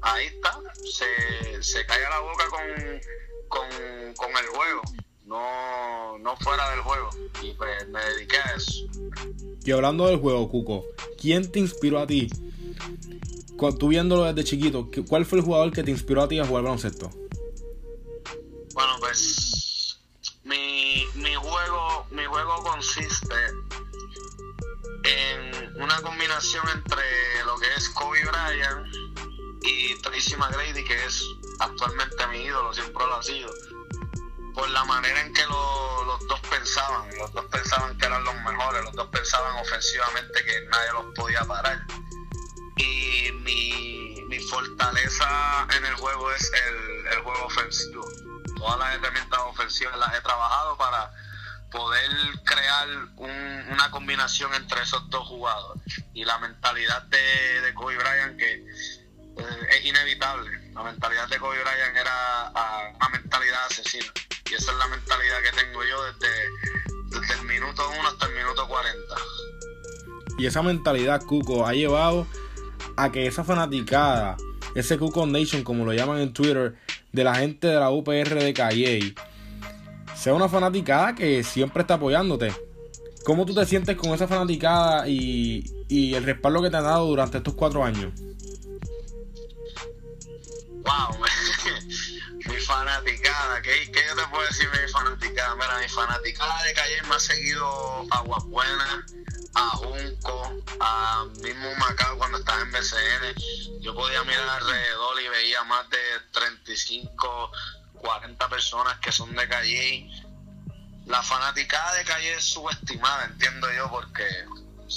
ahí está se, se calla la boca con, con, con el juego no, no fuera del juego. Y pues me dediqué a eso. Y hablando del juego, Cuco, ¿quién te inspiró a ti? Tú viéndolo desde chiquito, ¿qué- ¿cuál fue el jugador que te inspiró a ti a jugar baloncesto? Bueno, pues mi, mi juego, mi juego consiste en una combinación entre lo que es Kobe Bryant y Tracy McGrady, que es actualmente mi ídolo, siempre lo ha sido. Por la manera en que lo- los dos pensaban, los dos pensaban que eran los mejores, los dos pensaban ofensivamente que nadie los podía parar. Y mi, mi fortaleza en el juego es el, el juego ofensivo. Todas las herramientas ofensivas las he trabajado para poder crear un- una combinación entre esos dos jugadores. Y la mentalidad de, de Kobe Bryant que eh, es inevitable. La mentalidad de Kobe Bryant era ah, una mentalidad asesina. Y esa es la mentalidad que tengo yo desde, desde el minuto 1 hasta el minuto 40. Y esa mentalidad, Cuco, ha llevado a que esa fanaticada, ese Cuco Nation, como lo llaman en Twitter, de la gente de la UPR de Calle, sea una fanaticada que siempre está apoyándote. ¿Cómo tú te sientes con esa fanaticada y, y el respaldo que te han dado durante estos cuatro años? Wow, fanaticada, ¿qué, ¿qué yo te puedo decir de mi fanaticada? Mira, mi fanaticada de Calle me ha seguido a Aguas Buenas, a Junco, a mismo Macao cuando estaba en BCN. Yo podía mirar alrededor y veía más de 35, 40 personas que son de Calle. La fanaticada de Calle es subestimada, entiendo yo, porque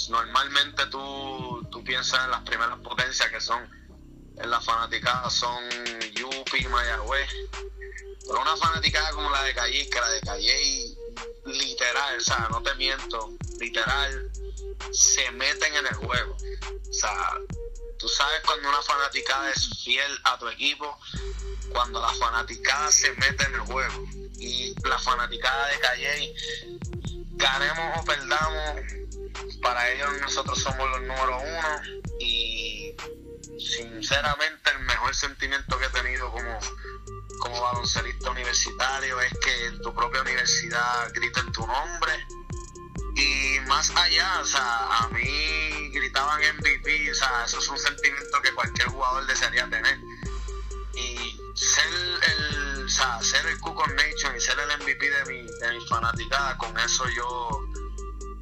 normalmente tú, tú piensas en las primeras potencias que son en la fanaticada son Yupi, Mayagüez. Pero una fanaticada como la de Calle, que la de Calle, literal, o sea, no te miento, literal, se meten en el juego. O sea, tú sabes cuando una fanaticada es fiel a tu equipo, cuando la fanaticada se mete en el juego. Y la fanaticada de Calle, ganemos o perdamos, para ellos nosotros somos los número uno y sinceramente el mejor sentimiento que he tenido como, como baloncelista universitario es que en tu propia universidad griten tu nombre y más allá, o sea, a mí gritaban MVP, o sea, eso es un sentimiento que cualquier jugador desearía tener. Y ser el, o sea, ser el Cuco Nation y ser el MVP de mi, de mi fanaticada, con eso yo,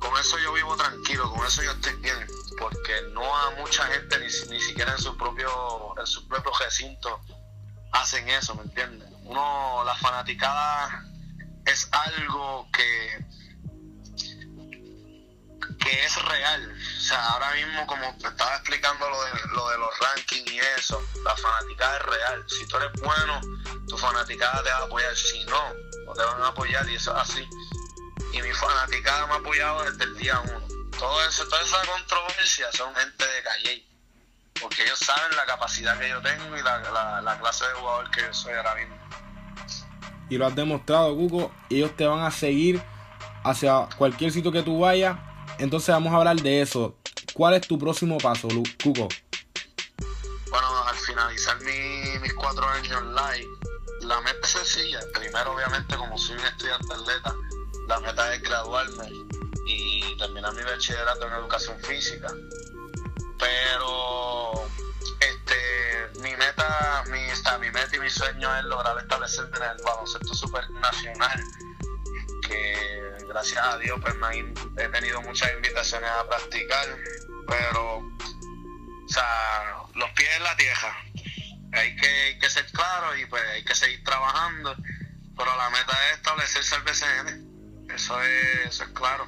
con eso yo vivo tranquilo, con eso yo estoy bien, porque no a mucha gente ni, ni siquiera en su propio, en su propio recinto hacen eso, ¿me entiendes? Uno, la fanaticada es algo que que es real. O sea, ahora mismo, como te estaba explicando lo de, lo de los rankings y eso, la fanaticada es real. Si tú eres bueno, tu fanaticada te va a apoyar. Si no, no te van a apoyar y eso es así. Y mi fanaticada me ha apoyado desde el día uno. Todo eso, toda esa controversia son gente de Calle. Porque ellos saben la capacidad que yo tengo y la, la, la clase de jugador que yo soy ahora mismo. Y lo has demostrado, Cuco. Ellos te van a seguir hacia cualquier sitio que tú vayas. Entonces vamos a hablar de eso. ¿Cuál es tu próximo paso, Cuco? Bueno, al finalizar mi- mis cuatro años live, la meta es sencilla. Primero, obviamente, como soy un estudiante atleta, la meta es graduarme y terminar mi bachillerato en educación física. Pero, este, mi meta, mi, está, mi meta y mi sueño es lograr establecerme en el baloncesto supernacional que gracias a Dios pues me he tenido muchas invitaciones a practicar, pero o sea, los pies en la tierra. Hay que, hay que ser claro y pues hay que seguir trabajando, pero la meta es establecerse el BCN. Eso es, eso es claro.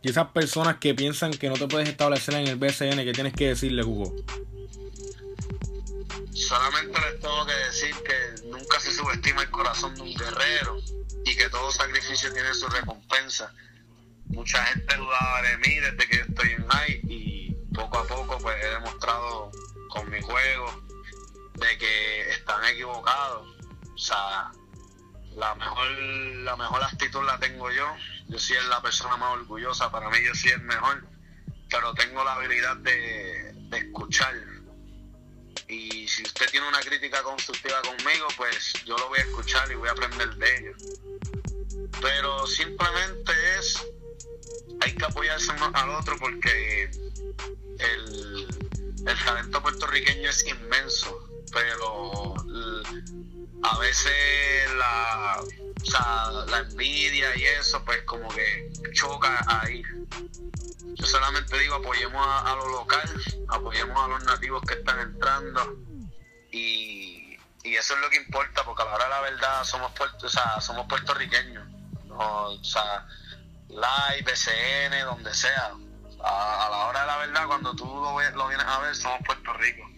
Y esas personas que piensan que no te puedes establecer en el BCN, ¿qué tienes que decirle, Cuco? Solamente les tengo que decir que nunca se subestima el corazón de un guerrero y que todo sacrificio tiene su recompensa. Mucha gente dudaba de mí desde que yo estoy en high y poco a poco pues he demostrado con mi juego de que están equivocados. O sea, la mejor, la mejor actitud la tengo yo. Yo es la persona más orgullosa, para mí yo sí es mejor, pero tengo la habilidad de, de escuchar y si usted tiene una crítica constructiva conmigo, pues yo lo voy a escuchar y voy a aprender de ello. Pero simplemente es, hay que apoyarse uno al otro porque el, el talento puertorriqueño es inmenso, pero a veces la, o sea, la envidia y eso, pues como que choca ahí. Yo solamente digo apoyemos a, a lo local, apoyemos a los nativos que están entrando y, y eso es lo que importa porque a la hora de la verdad somos puerto, o sea, somos puertorriqueños, o sea, live, BCN, donde sea. A, la hora de la verdad, cuando tú lo, vienes a ver, somos Puerto Rico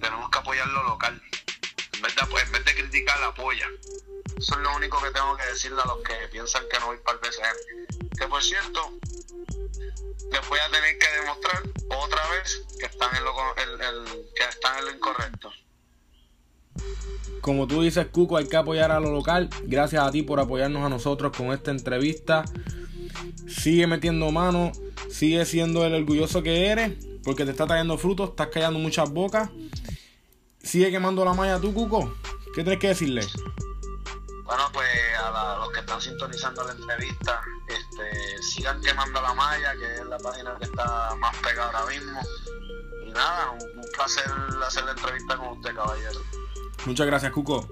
tenemos que apoyar lo local. En vez, de, en vez de criticar, apoya. Eso es lo único que tengo que decirle a los que piensan que no voy para el BCN. Que por cierto, les voy a tener que demostrar otra vez que están en lo, co- el- el- que están en lo incorrecto. Como tú dices, Cuco, hay que apoyar a lo local. Gracias a ti por apoyarnos a nosotros con esta entrevista. Sigue metiendo mano, sigue siendo el orgulloso que eres, porque te está trayendo frutos, estás callando muchas bocas. Sigue quemando la malla tú, Cuco. ¿Qué tienes que decirle? Bueno, pues a, la- a los que están sintonizando la entrevista, este, sigan quemando la malla, que es la página que está más pegada ahora mismo. Y nada, un, un placer hacer la entrevista con usted, caballero. Muchas gracias, Cuco.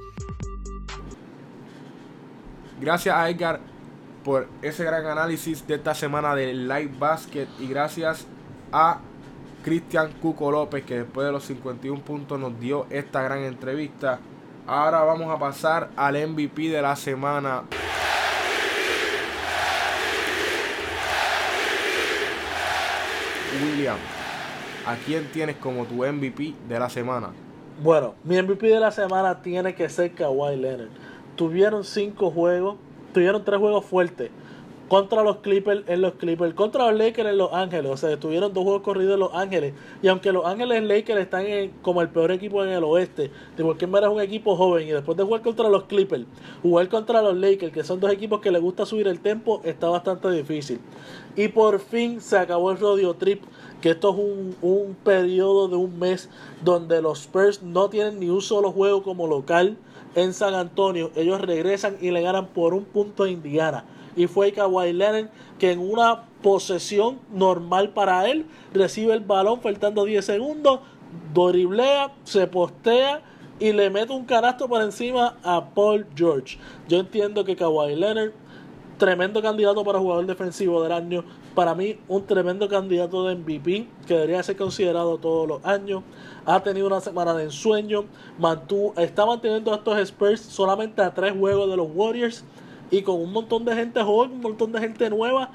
Gracias a Edgar por ese gran análisis de esta semana de Live Basket. Y gracias a Cristian Cuco López, que después de los 51 puntos nos dio esta gran entrevista. Ahora vamos a pasar al MVP de la semana. William, ¿a quién tienes como tu MVP de la semana? Bueno, mi MVP de la semana tiene que ser Kawhi Leonard. Tuvieron cinco juegos, tuvieron tres juegos fuertes contra los Clippers en los Clippers, contra los Lakers en Los Ángeles. O sea, tuvieron dos juegos corridos en Los Ángeles. Y aunque Los Ángeles Lakers están como el peor equipo en el oeste, de cualquier manera es un equipo joven. Y después de jugar contra los Clippers, jugar contra los Lakers, que son dos equipos que les gusta subir el tempo, está bastante difícil. Y por fin se acabó el rodeo trip que esto es un, un periodo de un mes donde los Spurs no tienen ni un solo juego como local en San Antonio. Ellos regresan y le ganan por un punto a Indiana. Y fue Kawhi Leonard que en una posesión normal para él recibe el balón faltando 10 segundos, doriblea, se postea y le mete un canasto por encima a Paul George. Yo entiendo que Kawhi Leonard tremendo candidato para jugador defensivo del año. Para mí, un tremendo candidato de MVP que debería ser considerado todos los años. Ha tenido una semana de ensueño. Mantuvo, está manteniendo a estos Spurs solamente a tres juegos de los Warriors. Y con un montón de gente joven, un montón de gente nueva.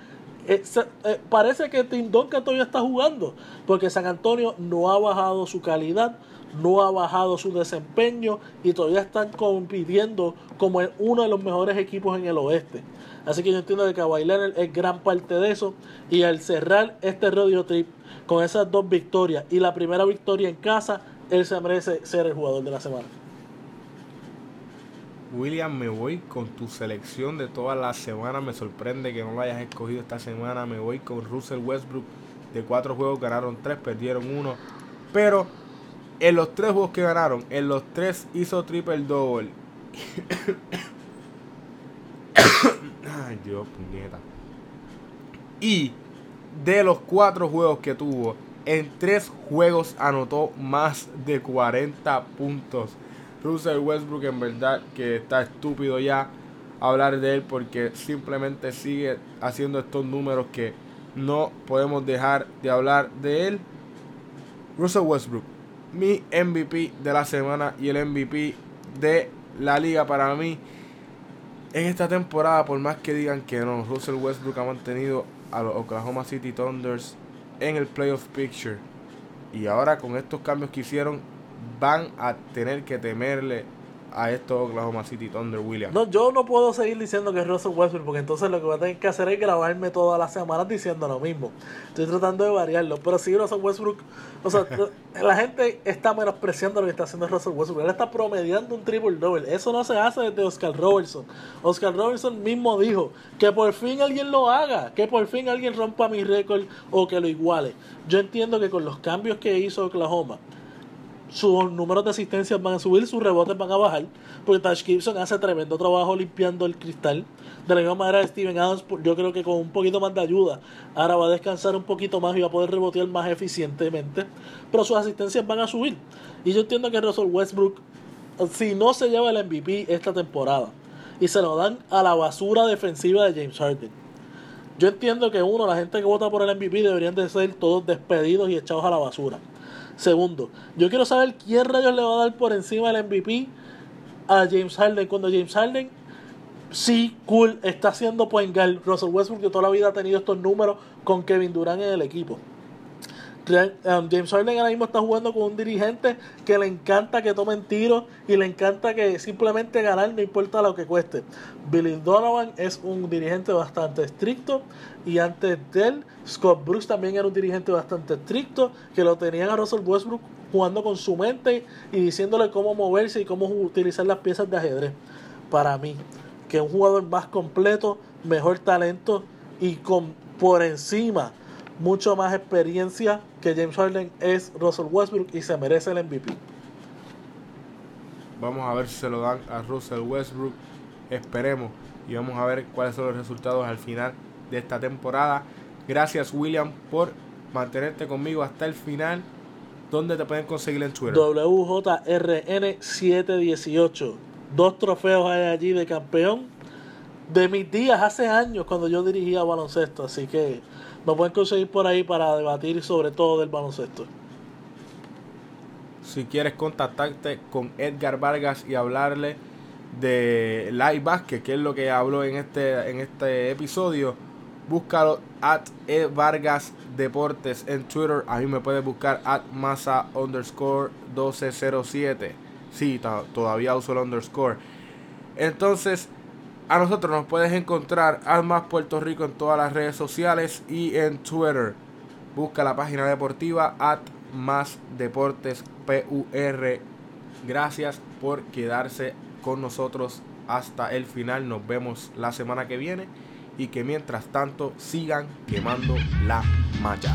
Eh, eh, parece que Tim Duncan todavía está jugando. Porque San Antonio no ha bajado su calidad no ha bajado su desempeño y todavía están compitiendo como uno de los mejores equipos en el oeste. Así que yo entiendo que Kawhi Leonard es gran parte de eso. Y al cerrar este rodeo trip con esas dos victorias y la primera victoria en casa, él se merece ser el jugador de la semana. William, me voy con tu selección de toda la semana. Me sorprende que no lo hayas escogido esta semana. Me voy con Russell Westbrook. De cuatro juegos ganaron tres, perdieron uno. Pero en los tres juegos que ganaron, en los tres hizo triple double. Ay, Dios, puñeta. Y de los cuatro juegos que tuvo, en tres juegos anotó más de 40 puntos. Russell Westbrook en verdad que está estúpido ya hablar de él porque simplemente sigue haciendo estos números que no podemos dejar de hablar de él. Russell Westbrook, mi MVP de la semana y el MVP de la liga para mí en esta temporada, por más que digan que no, Russell Westbrook ha mantenido a los Oklahoma City Thunders en el playoff picture. Y ahora con estos cambios que hicieron, van a tener que temerle a estos Oklahoma City Thunder Williams. No, yo no puedo seguir diciendo que es Russell Westbrook, porque entonces lo que voy a tener que hacer es grabarme todas las semanas diciendo lo mismo. Estoy tratando de variarlo, pero sí Russell Westbrook, o sea, la gente está menospreciando lo que está haciendo Russell Westbrook. Él está promediando un triple double. Eso no se hace desde Oscar Robertson. Oscar Robertson mismo dijo que por fin alguien lo haga, que por fin alguien rompa mi récord o que lo iguale. Yo entiendo que con los cambios que hizo Oklahoma, sus números de asistencia van a subir, sus rebotes van a bajar, porque Tash Gibson hace tremendo trabajo limpiando el cristal. De la misma manera, Steven Adams, yo creo que con un poquito más de ayuda, ahora va a descansar un poquito más y va a poder rebotear más eficientemente, pero sus asistencias van a subir. Y yo entiendo que Russell Westbrook, si no se lleva el MVP esta temporada, y se lo dan a la basura defensiva de James Harden. Yo entiendo que uno, la gente que vota por el MVP deberían de ser todos despedidos y echados a la basura. Segundo, yo quiero saber quién rayos le va a dar por encima del MVP a James Harden cuando James Harden sí, cool, está haciendo point guard. Russell Westbrook que toda la vida ha tenido estos números con Kevin Durant en el equipo. Um, James Harden ahora mismo está jugando con un dirigente que le encanta que tomen tiros y le encanta que simplemente ganar no importa lo que cueste. Billy Donovan es un dirigente bastante estricto y antes de él Scott Brooks también era un dirigente bastante estricto que lo tenían a Russell Westbrook jugando con su mente y diciéndole cómo moverse y cómo utilizar las piezas de ajedrez. Para mí, que un jugador más completo, mejor talento y con por encima mucho más experiencia que James Harden es Russell Westbrook y se merece el MVP. Vamos a ver si se lo dan a Russell Westbrook. Esperemos y vamos a ver cuáles son los resultados al final de esta temporada. Gracias William por mantenerte conmigo hasta el final. ¿Dónde te pueden conseguir en Twitter? WJRN718. Dos trofeos hay allí de campeón de mis días hace años cuando yo dirigía baloncesto. Así que me pueden conseguir por ahí para debatir sobre todo del baloncesto. Si quieres contactarte con Edgar Vargas y hablarle de Live Basket, que es lo que habló en este, en este episodio, Búscalo at Vargas Deportes en Twitter. A mí me puedes buscar at masa underscore 1207. Sí, todavía uso el underscore. Entonces, a nosotros nos puedes encontrar al más Puerto Rico en todas las redes sociales y en Twitter. Busca la página deportiva at deportes PUR. Gracias por quedarse con nosotros hasta el final. Nos vemos la semana que viene y que mientras tanto sigan quemando la malla.